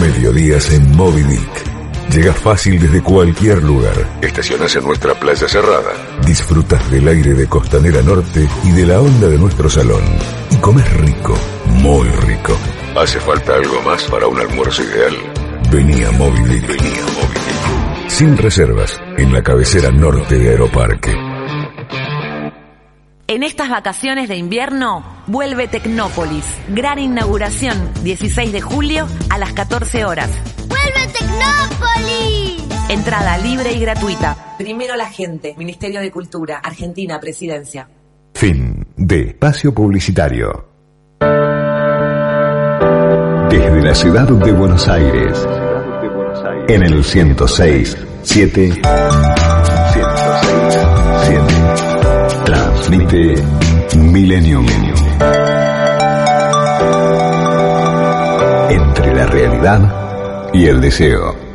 S4: Mediodías en Moby Dick. Llegas fácil desde cualquier lugar. Estacionas en nuestra playa cerrada. Disfrutas del aire de Costanera Norte y de la onda de nuestro salón. Y comes rico, muy rico. ¿Hace falta algo más para un almuerzo ideal? Vení a Moby Dick. Vení a Moby Dick. Sin reservas, en la cabecera norte de Aeroparque.
S6: En estas vacaciones de invierno, vuelve Tecnópolis. Gran inauguración, 16 de julio a las 14 horas.
S7: ¡Vuelve Tecnópolis!
S6: Entrada libre y gratuita. Primero la gente. Ministerio de Cultura. Argentina, Presidencia.
S4: Fin de espacio publicitario. Desde la ciudad de Buenos Aires. En el 106, 7. 106, 7. Transmite Millennium. Entre la realidad y el deseo.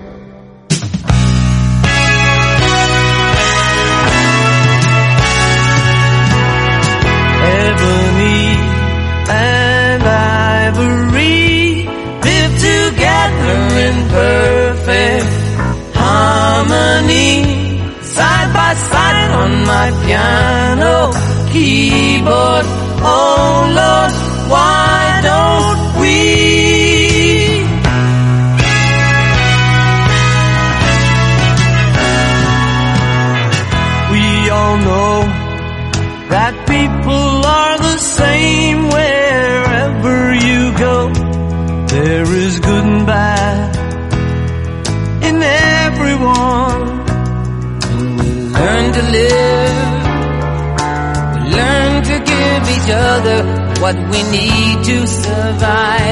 S8: We need to survive.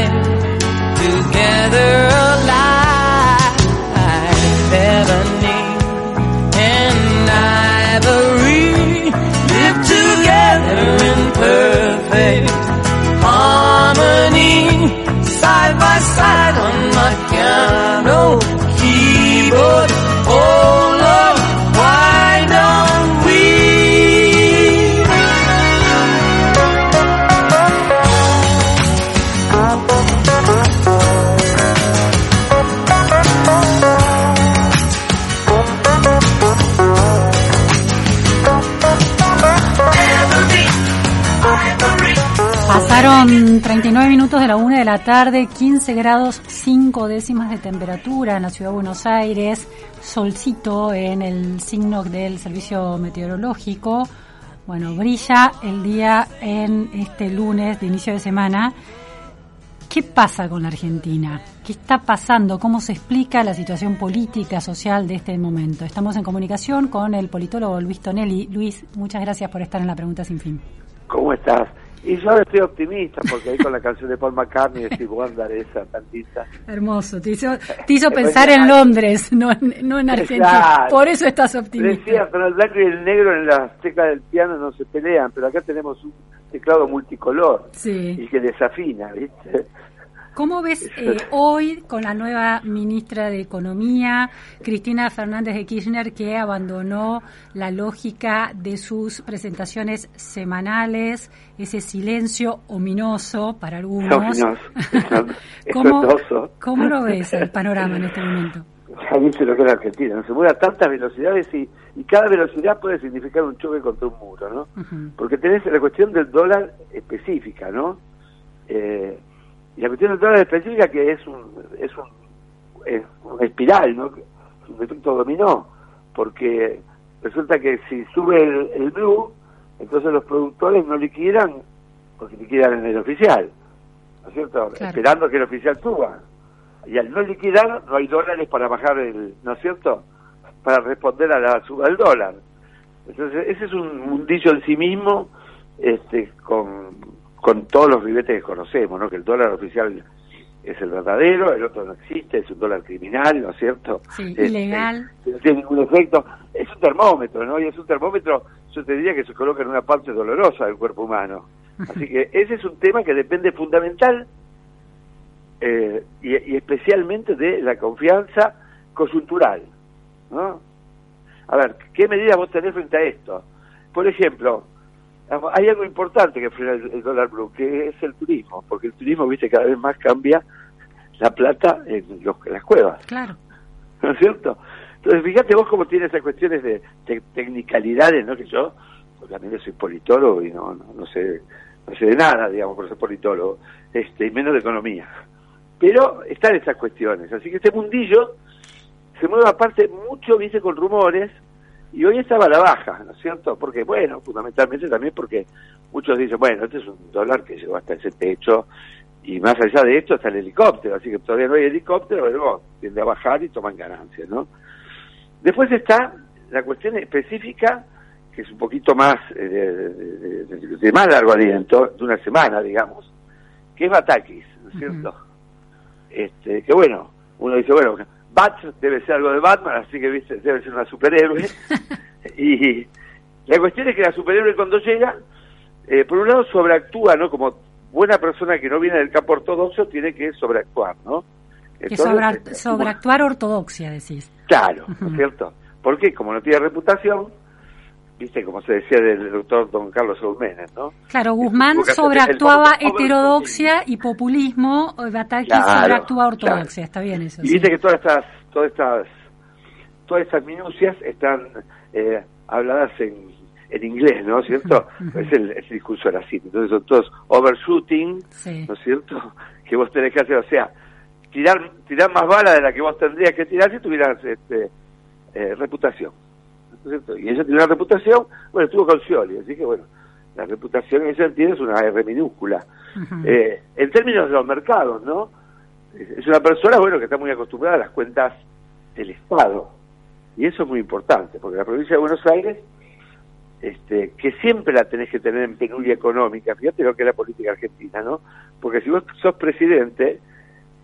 S1: La una de la tarde, 15 grados 5 décimas de temperatura en la ciudad de Buenos Aires, solcito en el signo del servicio meteorológico. Bueno, brilla el día en este lunes de inicio de semana. ¿Qué pasa con la Argentina? ¿Qué está pasando? ¿Cómo se explica la situación política, social de este momento? Estamos en comunicación con el politólogo Luis Tonelli. Luis, muchas gracias por estar en la pregunta sin fin.
S9: ¿Cómo estás? Y yo ahora estoy optimista porque ahí con la canción de Paul McCartney de Steve Wonder, esa tantita.
S1: Hermoso, te hizo, te hizo pensar en Londres, no en, no en Argentina.
S9: Exacto.
S1: Por eso estás optimista.
S9: Decía, con el blanco y el negro en las teclas del piano no se pelean, pero acá tenemos un teclado multicolor
S1: Sí.
S9: y que desafina, ¿viste?
S1: ¿Cómo ves eh, hoy con la nueva ministra de Economía, Cristina Fernández de Kirchner, que abandonó la lógica de sus presentaciones semanales, ese silencio ominoso para algunos?
S9: Ominoso, es
S1: ¿Cómo,
S9: espantoso.
S1: ¿Cómo lo ves el panorama en este momento?
S9: Ya viste lo que es la Argentina, no se mueve a tantas velocidades y, y cada velocidad puede significar un choque contra un muro, ¿no? Porque tenés la cuestión del dólar específica, ¿no? Eh, y la cuestión del dólar específica que es un es un es una espiral, ¿no? Es un efecto dominó, porque resulta que si sube el, el blue, entonces los productores no liquidan porque liquidan en el oficial, ¿no es cierto?
S1: Claro.
S9: Esperando que el oficial suba. Y al no liquidar, no hay dólares para bajar el, ¿no es cierto? Para responder a la suba del dólar. Entonces, ese es un mundillo en sí mismo, este, con, con todos los ribetes que conocemos, ¿no? Que el dólar oficial es el verdadero, el otro no existe, es un dólar criminal, ¿no es cierto?
S1: Sí,
S9: Este,
S1: ilegal.
S9: que no tiene ningún efecto. Es un termómetro, ¿no? Y es un termómetro, yo te diría que se coloca en una parte dolorosa del cuerpo humano. Así que ese es un tema que depende fundamental eh, y, y especialmente de la confianza coyuntural, ¿no? A ver, ¿qué medidas vos tenés frente a esto? Por ejemplo, hay algo importante que frena el, el dólar blue, que es el turismo, porque el turismo, viste, cada vez más cambia la plata en, los, en las cuevas.
S1: Claro.
S9: ¿no es cierto? Entonces, fíjate vos cómo tienes esas cuestiones de, de tecnicalidades, ¿no? Que yo, porque también soy politólogo y no, no, no sé no sé de nada, digamos, por ser politólogo, este, y menos de economía. Pero están esas cuestiones, así que este mundillo se mueve aparte mucho, viste, con rumores, y hoy estaba a la baja, ¿no es cierto? Porque, bueno, fundamentalmente también porque muchos dicen, bueno, este es un dólar que llegó hasta ese techo, y más allá de esto está el helicóptero, así que todavía no hay helicóptero, pero tiende a bajar y toman ganancias, ¿no? Después está la cuestión específica, que es un poquito más, eh, de, de- de- de más largo aliento, de una semana, digamos, que es Batakis, ¿no es cierto? este Que bueno, uno dice, bueno, Bat debe ser algo de Batman, así que ¿viste? debe ser una superhéroe. y la cuestión es que la superhéroe cuando llega, eh, por un lado sobreactúa, ¿no? Como buena persona que no viene del campo ortodoxo, tiene que sobreactuar, ¿no?
S1: Que sobra-
S9: este,
S1: sobreactuar ortodoxia, decís.
S9: Claro, ¿no es cierto? Porque como no tiene reputación, viste, como se decía del doctor don Carlos Menem, ¿no?
S1: Claro, Guzmán sobreactuaba heterodoxia y populismo, eh, Bataki
S9: Claro,
S1: sobreactúa
S9: claro.
S1: ortodoxia, está bien eso.
S9: Y
S1: sí.
S9: viste que todas estas, todas estas, todas estas minucias están eh, habladas en, en inglés, ¿no cierto? Es el, es el discurso de la cita. Entonces son todos overshooting,
S1: Sí.
S9: ¿no es cierto? Que vos tenés que hacer, o sea, tirar, tirar más bala de la que vos tendrías que tirar si tuvieras este, eh, reputación. ¿No es cierto? Y ella tiene una reputación, bueno, estuvo con Scioli, así que bueno, la reputación en ese sentido es una R minúscula. Eh, en términos de los mercados, ¿no? Es es una persona, bueno, que está muy acostumbrada a las cuentas del Estado. Y eso es muy importante, porque la provincia de Buenos Aires, este, que siempre la tenés que tener en penuria económica, fíjate lo que es la política argentina, ¿no? Porque si vos sos presidente,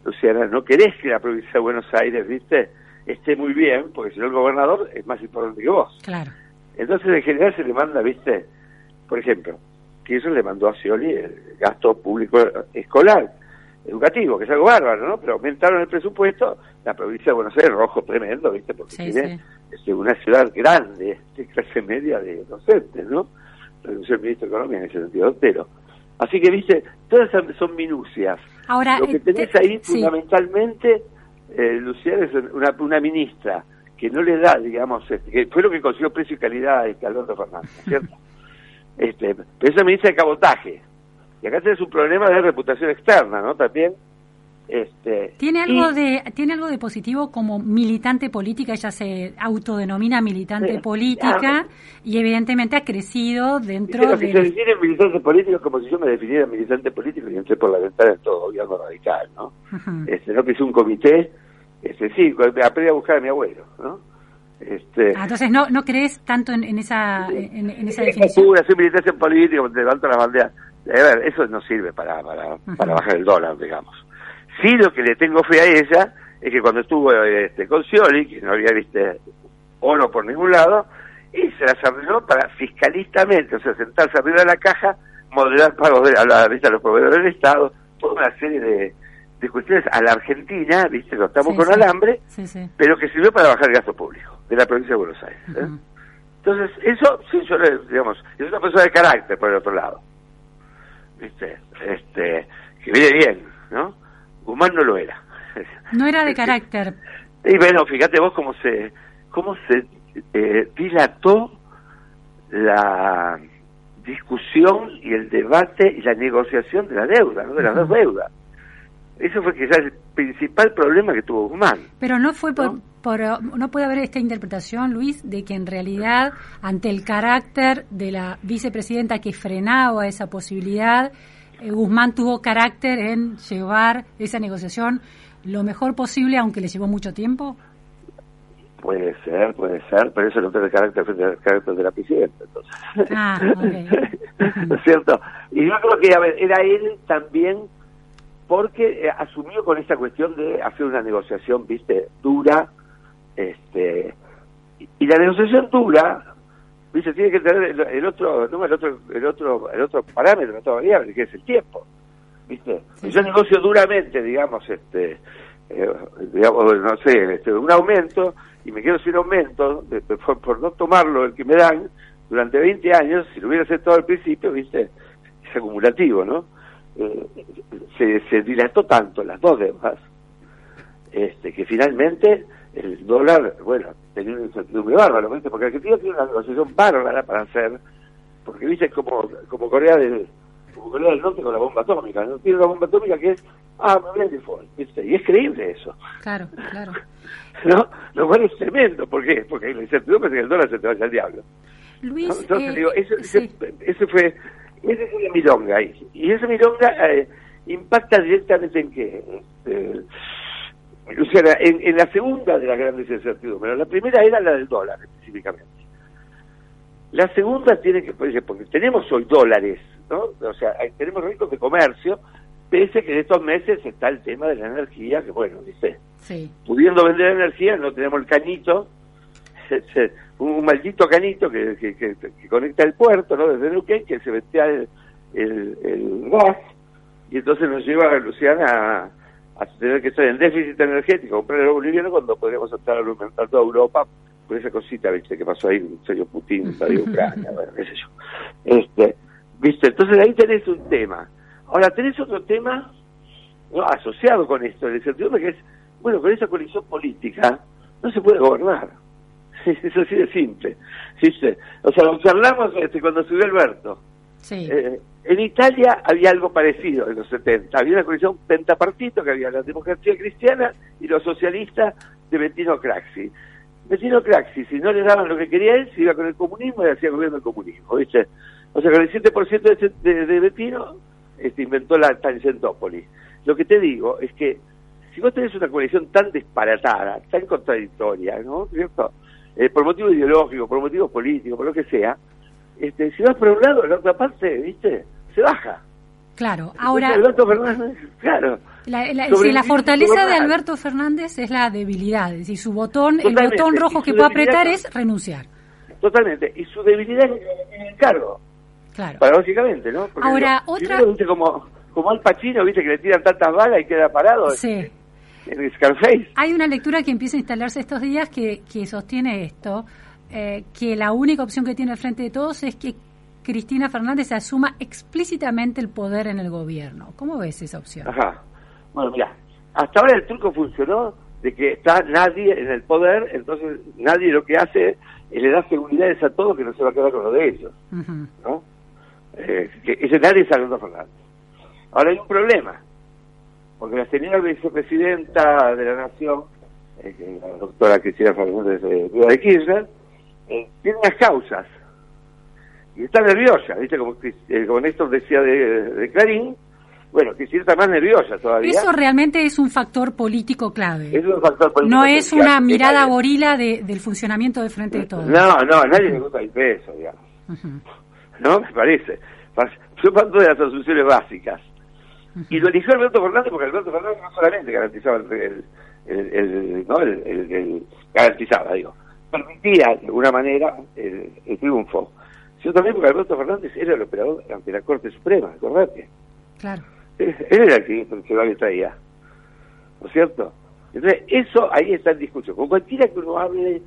S9: Luciana, no querés que la provincia de Buenos Aires, ¿viste?, esté muy bien, porque si no el gobernador es más importante que vos.
S1: Claro.
S9: Entonces, en general se le manda, ¿viste? Por ejemplo, que eso le mandó a Scioli el gasto público escolar, educativo, que es algo bárbaro, ¿no? Pero aumentaron el presupuesto, la provincia de Buenos Aires, rojo tremendo, ¿viste? Porque
S1: Sí,
S9: tiene
S1: sí.
S9: este, una ciudad grande, de clase media de docentes, ¿no? Renunció el ministro de Economía en ese sentido, pero. Así que, ¿viste? Todas esas son minucias.
S1: Ahora,
S9: Lo que
S1: eh,
S9: tenés
S1: te-
S9: ahí fundamentalmente, eh, Luciana, es una, una ministra que no le da, digamos, este, que fue lo que consiguió precio y calidad este Alberto Fernández, ¿cierto? este, pero esa ministra de cabotaje. Y acá tenés un problema de reputación externa, ¿no? También. Este,
S1: ¿Tiene algo,
S9: y-
S1: de, ¿Tiene algo de positivo como militante política? Ella se autodenomina militante
S9: Sí,
S1: política
S9: claro.
S1: y evidentemente ha crecido dentro
S9: los que se
S1: de...
S9: definen militantes políticos como si yo me definiera militante político y entré por la ventana en todo gobierno radical, ¿no?
S1: Ujú.
S9: Este, no que hice un comité, este, sí, cuando aprendí a buscar a mi abuelo, ¿no? Este,
S1: Ah, entonces no, no crees tanto en, en esa, en, en esa definición.
S9: figura, soy militante político, te levanto las banderas. A ver, eso no sirve para, para, para bajar el dólar, digamos. Sí, lo que le tengo fe a ella es que cuando estuvo este, con Scioli, que no había viste oro por ningún lado, y se las arregló para fiscalistamente, o sea, sentarse arriba de la caja, moderar pagos de, a, la, a los proveedores del Estado, toda una serie de, de cuestiones a la Argentina, viste, lo estamos
S1: Sí,
S9: con
S1: sí.
S9: alambre,
S1: Sí,
S9: pero que sirvió para bajar el gasto público de la provincia de Buenos Aires. ¿eh? Entonces, eso, sí, yo le, digamos, es una persona de carácter, por el otro lado. ¿Viste? Este, que viene bien, ¿no? Guzmán no lo era.
S1: No era de carácter.
S9: Y bueno, fíjate vos cómo se, cómo se eh, dilató la discusión y el debate y la negociación de la deuda, ¿no? De las dos deudas. Eso fue quizás el principal problema que tuvo Guzmán.
S1: Pero no fue por,
S9: ¿No?
S1: por, no puede haber esta interpretación, Luis, de que en realidad ante el carácter de la vicepresidenta que frenaba esa posibilidad, Guzmán tuvo carácter en llevar esa negociación lo mejor posible, aunque le llevó mucho tiempo.
S9: Puede ser, puede ser, pero eso no tiene carácter frente al carácter de la presidenta, entonces.
S1: Ah,
S9: ¿No es cierto? Y yo creo que, a ver, era él también porque eh, asumió con esta cuestión de hacer una negociación, viste, dura, este, y la negociación dura, viste, tiene que tener el, el otro, no, el otro, el otro, el otro parámetro, la otra variable, que es el tiempo, viste. Y yo negocio duramente, digamos, este, eh, digamos, no sé, este, un aumento, y me quedo sin aumento, de- de- por, por no tomarlo el que me dan, durante 20 años, si lo hubiera aceptado al principio, viste, es acumulativo, ¿no? Eh, se, se dilató tanto las dos deudas, este, que finalmente el dólar, bueno, tenía una incertidumbre bárbara, ¿viste? porque Argentina tiene una negociación bárbara para hacer, porque viste como, como Corea del como Corea del Norte con la bomba atómica, ¿no? Tiene una bomba atómica que es, ah, me voy al default, ¿viste? Y es creíble eso,
S1: Claro, claro.
S9: ¿no? Lo cual es tremendo, ¿por qué? Porque la incertidumbre es que el dólar se te vaya al diablo. ¿no?
S1: Luis,
S9: Entonces
S1: eh,
S9: digo, ese,
S1: sí.
S9: ese fue, ese fue la milonga ahí. Y esa milonga eh, impacta directamente en qué? Este, Luciana, en, en la segunda de las grandes incertidumbres. La primera era la del dólar, específicamente. La segunda tiene que, porque porque tenemos hoy dólares, ¿no? O sea, tenemos riesgos de comercio, pese que en estos meses está el tema de la energía, que bueno, dice,
S1: Sí.
S9: pudiendo vender energía, no tenemos el canito, ese- un maldito canito que, que, que- que conecta el puerto, ¿no? Desde Neuquén, que se metía el, el, el gas, y entonces nos lleva a Luciana a, tener que estar en déficit energético, comprar el boliviano cuando podríamos estar alimentando toda Europa por esa cosita, viste, que pasó ahí, el señor Putin, invadió Ucrania, bueno, qué sé yo. Este, viste, entonces ahí tenés un tema. Ahora tenés otro tema asociado con esto, la incertidumbre que es, bueno, con esa coalición política no se puede gobernar. Es así de simple. ¿viste? O sea, lo charlamos este, cuando subió Alberto. Eh, en Italia había algo parecido en los 70. Había una coalición pentapartito que había la democracia cristiana y los socialistas de Bettino Craxi. Bettino Craxi, si no le daban lo que quería él, se iba con el comunismo y hacía gobierno el comunismo, ¿viste? O sea, con el 7% de, de, de Bettino este, inventó la Tangentopoli. Lo que te digo es que si vos tenés una coalición tan disparatada, tan contradictoria, ¿no? ¿Cierto? Eh, por motivos ideológicos, por motivos políticos, por lo que sea, este, si vas por un lado, la otra parte, ¿viste? Se baja.
S1: Claro, ahora,
S9: Alberto Fernández, claro.
S1: la, si la fortaleza de. Alberto Fernández es la debilidad, es decir, su botón, el botón rojo que puede apretar es renunciar.
S9: Totalmente. Y su debilidad es el cargo,
S1: Claro.
S9: paradójicamente, ¿no? Porque
S1: Ahora, otra-.
S9: Como, como al Pacino, ¿viste? Que le tiran tantas balas y queda parado
S1: Sí.
S9: en Scarface.
S1: Hay una lectura que empieza a instalarse estos días que, que sostiene esto, eh, que la única opción que tiene al frente de todos es que Cristina Fernández asuma explícitamente el poder en el gobierno. ¿Cómo ves esa opción?
S9: Ajá. Bueno, mira, hasta ahora el truco funcionó de que está nadie en el poder, entonces nadie lo que hace es le da seguridades a todos que no se va a quedar con lo de ellos. ¿no? Eh, que ese nadie es Alberto Fernández. Ahora hay un problema, porque la señora vicepresidenta de la Nación, eh, la doctora Cristina Fernández de, de Kirchner, eh, tiene unas causas y está nerviosa, ¿viste? Como, eh, como Néstor decía de, de Clarín, bueno, Cristina está más nerviosa todavía.
S1: Eso realmente es un factor político clave.
S9: Es un factor político
S1: No es una mirada
S9: nadie-
S1: gorila de- del funcionamiento del frente de todos.
S9: No, no, a nadie le gusta el peso, digamos. ¿No? Me parece. Yo parto de las asunciones básicas. Y lo eligió Alberto Fernández porque Alberto Fernández no solamente garantizaba el, el, el- el- ¿no? el, el- el- garantizaba, digo, permitía de alguna manera el, el triunfo, sino también porque Alberto Fernández era el operador ante la Corte Suprema, acordate.
S1: Claro.
S9: Él él era el que, el que traía. ¿No es cierto? Entonces, eso ahí está en discusión. Con cualquiera que uno hable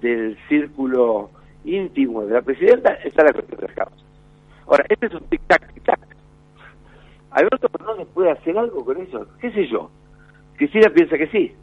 S9: del círculo íntimo de la presidenta, está la cuestión de las causas. Ahora, este es un tic-tac, tic-tac. Alberto Fernández puede hacer algo con eso, qué sé yo. Cristina piensa que sí.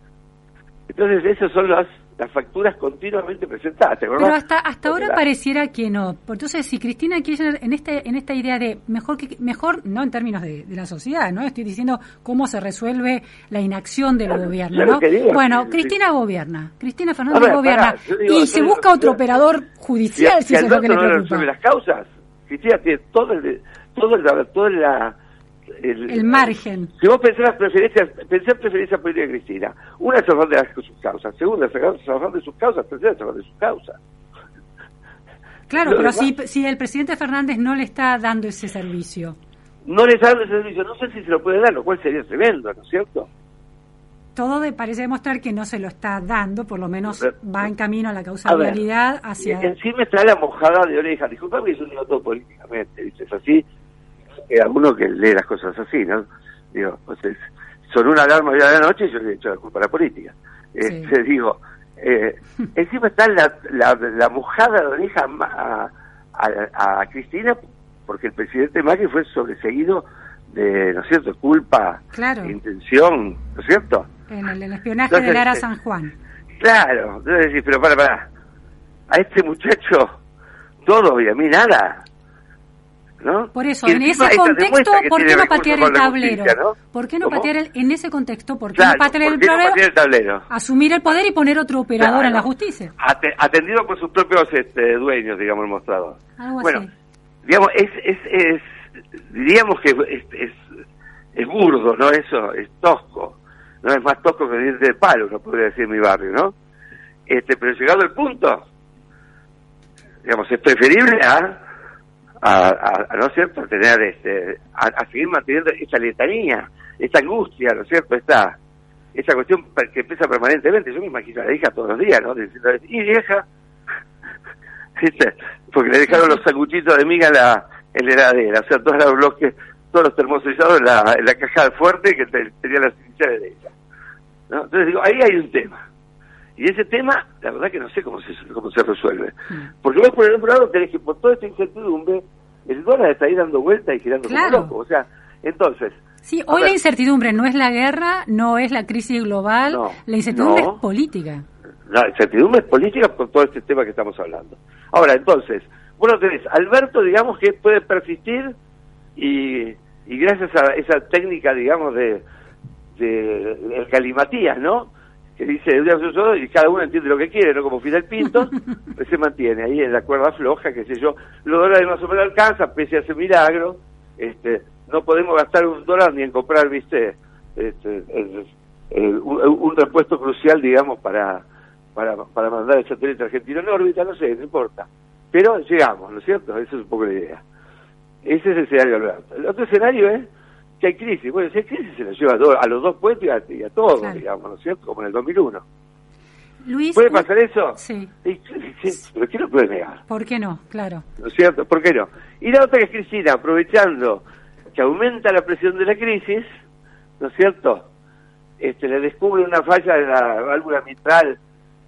S9: Entonces, esas son las, las facturas continuamente presentadas. ¿te acordás?
S1: Pero hasta hasta ahora
S9: la-
S1: pareciera que no. Entonces, si Cristina Kirchner en este en esta idea de mejor que mejor no en términos de, de la sociedad, ¿no? Estoy diciendo cómo se resuelve la inacción del
S9: Claro,
S1: gobierno, ¿no?
S9: digo,
S1: bueno,
S9: sí,
S1: Cristina gobierna, Cristina Fernández
S9: ver,
S1: gobierna
S9: pará, yo digo,
S1: y se busca otro operador judicial si, eso es lo que le
S9: no
S1: preocupa.
S9: resuelve las causas, Cristina tiene todo el, todo el, toda la,
S1: el margen.
S9: Si vos pensás las preferencias, pensás preferencias políticas de Cristina, una es de las, sus causas, segunda es de sus causas, tercera es de sus causas.
S1: Claro, pero si, si el presidente Fernández no le está dando ese servicio.
S9: No le está dando ese servicio, no sé si se lo puede dar, lo cual sería tremendo, ¿no es cierto?
S1: Todo de, parece demostrar que no se lo está dando, por lo menos va en camino a la causalidad hacia...
S9: Encima está la mojada de oreja, disculpame que yo digo todo políticamente, dices así, que alguno que lee las cosas así, ¿no? Digo, pues son una alarma de la noche y yo le he hecho la culpa a la política. Este, digo, eh, encima está la, la, mojada de oreja a, a, Cristina porque el presidente Macri fue sobreseguido de, ¿no es cierto?, culpa, intención, ¿no es cierto?
S1: En el, espionaje de Lara San Juan.
S9: Claro, entonces decís, pero para, para, a este muchacho todo y a mí nada.
S1: Por eso, en ese contexto, ¿por qué no patear el tablero? ¿Por qué no patear el, en ese contexto, por qué no patear el, tablero? Asumir el poder y poner otro operador en la justicia.
S9: Atendido por sus propios este, dueños, digamos, el mostrador. bueno, digamos, es, es, es, diríamos que es, es, es burdo, ¿no? Eso, es tosco. No es más tosco que diente de palo, no podría decir en mi barrio, ¿no? Este, pero llegado el punto, digamos, es preferible a a, a, ¿no es cierto?, tener este, a, seguir manteniendo esa letanía, esa angustia, ¿no es cierto?, esta, esa cuestión que empieza permanentemente. Yo me imagino a la hija todos los días, ¿no? Diciendo, y vieja, porque le dejaron los sanguchitos de miga en la, en la heladera, o sea, todos los bloques, todos los termosellados en la, en la caja fuerte que tenía las iniciales de ella. ¿no? Entonces digo, ahí hay un tema. Y ese tema, la verdad que no sé cómo se, cómo se resuelve. Mm. Porque vos por el otro lado tenés que, por toda esta incertidumbre, el dólar está ahí dando vuelta y girando como loco. O sea, entonces...
S1: Sí, hoy la incertidumbre no es la guerra, no es la crisis global, la incertidumbre es política.
S9: La incertidumbre es política por todo este tema que estamos hablando. Ahora, entonces, bueno, tenés Alberto, digamos, que puede persistir y, y gracias a esa técnica, digamos, de, de, el calimatías, ¿no? Que dice y cada uno entiende lo que quiere, no como Fidel Pinto, pues se mantiene ahí en la cuerda floja, qué sé yo. Los dólares más o menos alcanzan, pese a ese milagro, este, no podemos gastar un dólar ni en comprar, viste, este, un, repuesto crucial, digamos, para, para, para mandar el satélite argentino en órbita, no sé, no importa. Pero llegamos, ¿no es cierto? Esa es un poco la idea. Ese es el escenario, Alberto. El otro escenario es que hay crisis. Bueno, si hay crisis se nos lleva a, los dos puestos y a, todos, digamos, ¿no es cierto? Como en el 2001.
S1: Luis,
S9: ¿Puede pasar eso?
S1: Sí.
S9: Pero ¿quién lo puede negar?
S1: ¿Por qué no? Claro.
S9: ¿No es cierto? ¿Por qué no? Y la otra que es Cristina, aprovechando que aumenta la presión de la crisis, ¿no es cierto? Este, le descubre una falla de la válvula mitral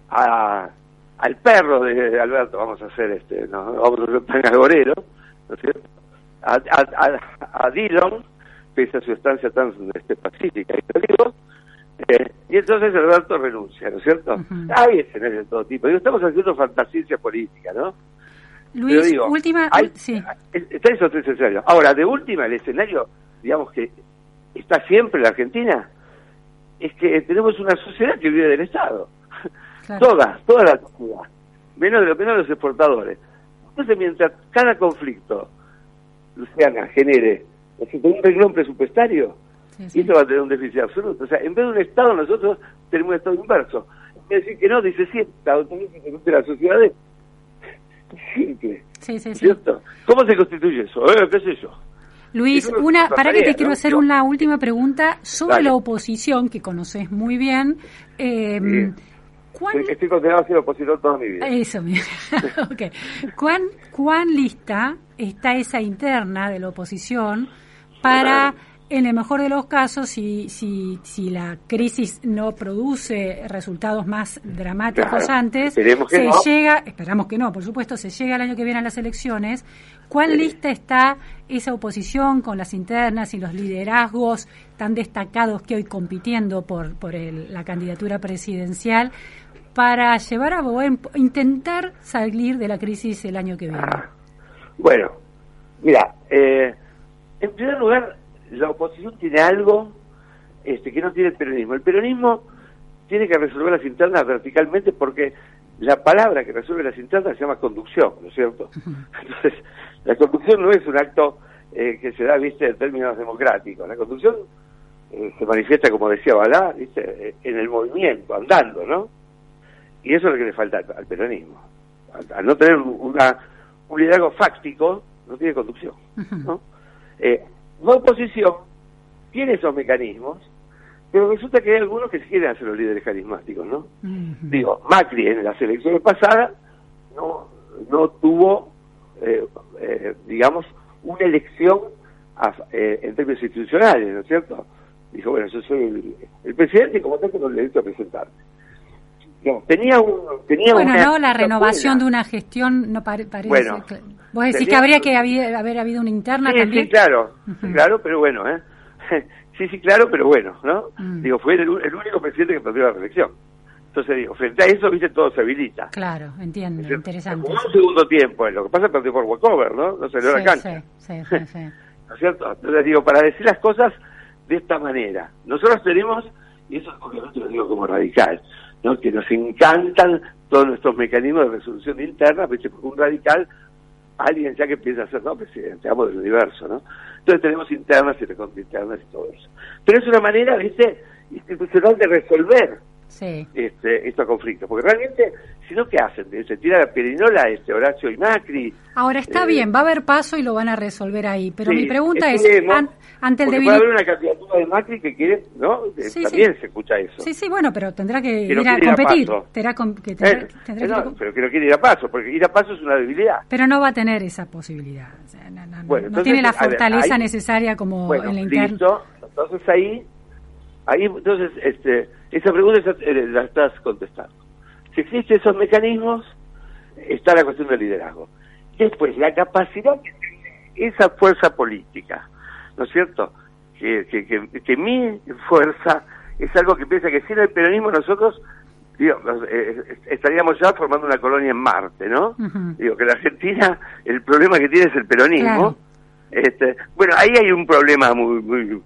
S9: a, al perro de Alberto, vamos a hacer este, no, vamos a hacer ¿no es cierto? A, a, a, a Dillon, pese a su estancia tan este, pacífica y digo, eh, y entonces Alberto renuncia, ¿no es cierto? Hay escenarios de todo tipo. Digo, estamos haciendo fantasía política, ¿no?
S1: Luis, última... sí.
S9: Está esos tres escenarios. Ahora, de última, el escenario, digamos que está siempre la Argentina, es que tenemos una sociedad que vive del Estado. Todas, toda la sociedad. Menos de lo menos los exportadores. Entonces, mientras cada conflicto, Luciana, genere tenemos un renglón presupuestario y eso va a tener un déficit absoluto. O sea, en vez de un Estado, nosotros tenemos un Estado inverso. En vez de decir que no, dice sí, Estado de la sociedad es simple.
S1: Sí, sí,
S9: ¿Cierto? ¿Cómo se constituye eso? Eh, ¿Qué sé yo?
S1: Luis, una, para que te quiero hacer una última pregunta sobre la oposición, que conoces muy bien. Eh,
S9: ¿cuán... Estoy condenado a ser opositor toda mi vida.
S1: Eso, mira. okay. ¿Cuán, ¿Cuán lista está esa interna de la oposición para, en el mejor de los casos, si, si, si la crisis no produce resultados más dramáticos antes, se llega, esperamos que no, por supuesto, se llega el año que viene a las elecciones, ¿cuán lista está esa oposición con las internas y los liderazgos tan destacados que hoy compitiendo por, por la candidatura presidencial para llevar a buen, intentar salir de la crisis el año que viene?
S9: Bueno, mira, eh, en primer lugar, la oposición tiene algo este, que no tiene el peronismo. El peronismo tiene que resolver las internas verticalmente porque la palabra que resuelve las internas se llama conducción, ¿no es cierto? Entonces, la conducción no es un acto eh, que se da, viste, en términos democráticos. La conducción eh, se manifiesta, como decía Balá, viste, eh, en el movimiento, andando, ¿no? Y eso es lo que le falta al, al peronismo. Al, al no tener una, un liderazgo fáctico, no tiene conducción, ¿no? Eh, la oposición tiene esos mecanismos, pero resulta que hay algunos que quieren hacer los líderes carismáticos, ¿no? Digo, Macri en las elecciones pasadas no, no tuvo, eh, eh, digamos, una elección a- eh, en términos institucionales, ¿no es cierto? Dijo, bueno, yo soy el, el presidente y como tal tengo el derecho a presentarme. No, tenía un, tenía
S1: Bueno,
S9: una
S1: no, la renovación
S9: buena.
S1: de una gestión no pare- parece.
S9: Bueno,
S1: que- Vos decís
S9: tenía-
S1: que habría que habi- haber habido una interna
S9: Sí,
S1: también.
S9: sí, claro, claro, pero bueno, ¿eh? sí, sí, claro, pero bueno, ¿no?
S1: Mm.
S9: Digo, fue el, el único presidente que perdió la reelección. Entonces digo, frente a eso, viste, todo se habilita.
S1: Claro, entiendo, interesante.
S9: Jugó un segundo tiempo, lo que pasa es que perdió por walkover, ¿no? No salió a la
S1: Sí,
S9: cancha.
S1: sí, sí, sí, sí.
S9: ¿no es cierto? Entonces digo, para decir las cosas de esta manera, nosotros tenemos, y eso obviamente lo digo como radical, ¿no? que nos encantan todos nuestros mecanismos de resolución interna, porque un radical, alguien ya que piensa ser, no, presidente, amo del universo, ¿no? Entonces tenemos internas y internas y todo eso. Pero es una manera, ¿viste? institucional de resolver
S1: Sí.
S9: este, estos conflictos, porque realmente, si no, ¿qué hacen? Se tira la perinola este Horacio y Macri,
S1: Ahora está
S9: Eh,
S1: bien, va a haber paso y lo van a resolver ahí. Pero
S9: Sí,
S1: mi pregunta es,
S9: esperemos,
S1: an- ante el
S9: porque
S1: debil...
S9: puede haber una candidatura de Macri que quiere, ¿no? Eh,
S1: Sí,
S9: También
S1: sí.
S9: se escucha eso.
S1: Sí, sí, bueno, pero tendrá que
S9: Que
S1: ir a
S9: quiere ir a
S1: competir. Tendrá, que tendrá-
S9: Eh,
S1: tendrá
S9: eh,
S1: que
S9: no,
S1: com-
S9: pero que no quiere ir a paso, porque ir a paso es una debilidad.
S1: Pero no va a tener esa posibilidad. O sea, no, no- no-
S9: Bueno,
S1: no
S9: entonces,
S1: tiene la
S9: a ver,
S1: fortaleza
S9: ahí-
S1: necesaria como
S9: Bueno,
S1: en la interna.
S9: listo. Entonces ahí, ahí entonces, este, esa pregunta eh, la estás contestando. Si existen esos mecanismos, está la cuestión del liderazgo. Después, la capacidad que tiene esa fuerza política, ¿no es cierto? Que, que, que, que mi fuerza es algo que piensa que sin el peronismo nosotros digo, eh, eh, estaríamos ya formando una colonia en Marte, ¿no? Digo que la Argentina, el problema que tiene es el peronismo.
S1: Claro.
S9: Este, bueno, ahí hay un problema muy, muy,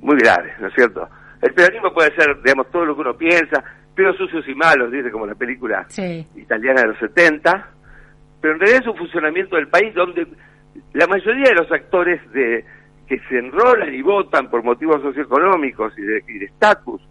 S9: muy grave, ¿no es cierto? El peronismo puede ser, digamos, todo lo que uno piensa, pero sucios y malos, dice como la película
S1: Sí.
S9: italiana de los 70, pero en realidad es un funcionamiento del país donde la mayoría de los actores de que se enrolan y votan por motivos socioeconómicos y de estatus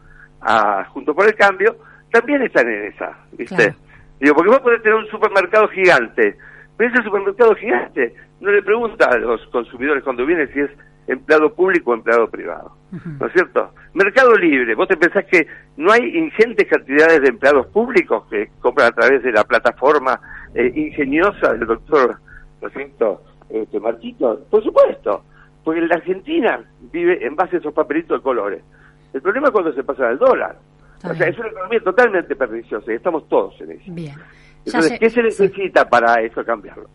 S9: junto por el cambio, también están en esa, ¿viste?
S1: Claro.
S9: Digo, porque vos podés tener un supermercado gigante, pero ese supermercado gigante no le pregunta a los consumidores cuando viene si es empleado público o empleado privado. ¿No es cierto? Mercado libre, vos te pensás que no hay ingentes cantidades de empleados públicos que compran a través de la plataforma eh, ingeniosa del doctor, ¿no es cierto? Este, Marquito, por supuesto, porque la Argentina vive en base a esos papelitos de colores. El problema es cuando se pasa al dólar.
S1: Está
S9: O sea,
S1: bien.
S9: es una economía totalmente perniciosa y estamos todos en eso.
S1: Bien.
S9: Entonces, ¿qué se necesita para eso cambiarlo?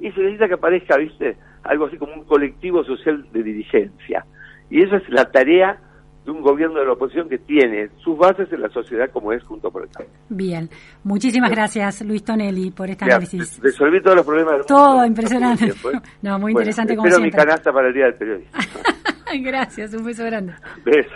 S9: Y se necesita que aparezca, ¿viste? Algo así como un colectivo social de dirigencia. Y esa es la tarea de un gobierno de la oposición que tiene sus bases en la sociedad como es junto por el cambio.
S1: Bien. Muchísimas gracias, Luis Tonelli, por este
S9: Ya,
S1: análisis.
S9: resolví todos los problemas del
S1: Todo
S9: mundo.
S1: impresionante.
S9: Tiempo, ¿eh?
S1: No, muy
S9: Bueno,
S1: interesante como
S9: mi canasta para el Día del Periodista.
S1: Gracias, un beso grande.
S9: Beso.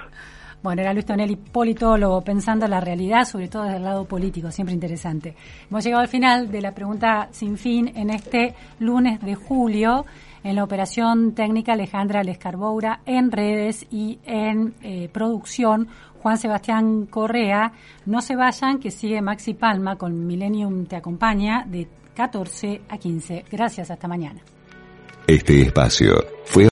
S1: Bueno, era Luis Tonelli, politólogo, pensando la realidad, sobre todo desde el lado político, siempre interesante. Hemos llegado al final de la pregunta sin fin en este lunes de julio, en la operación técnica Alejandra Lescarboura, en redes y en eh, producción Juan Sebastián Correa. No se vayan, que sigue Maxi Palma con Millennium Te Acompaña de 14 a 15. Gracias, hasta mañana.
S10: Este espacio fue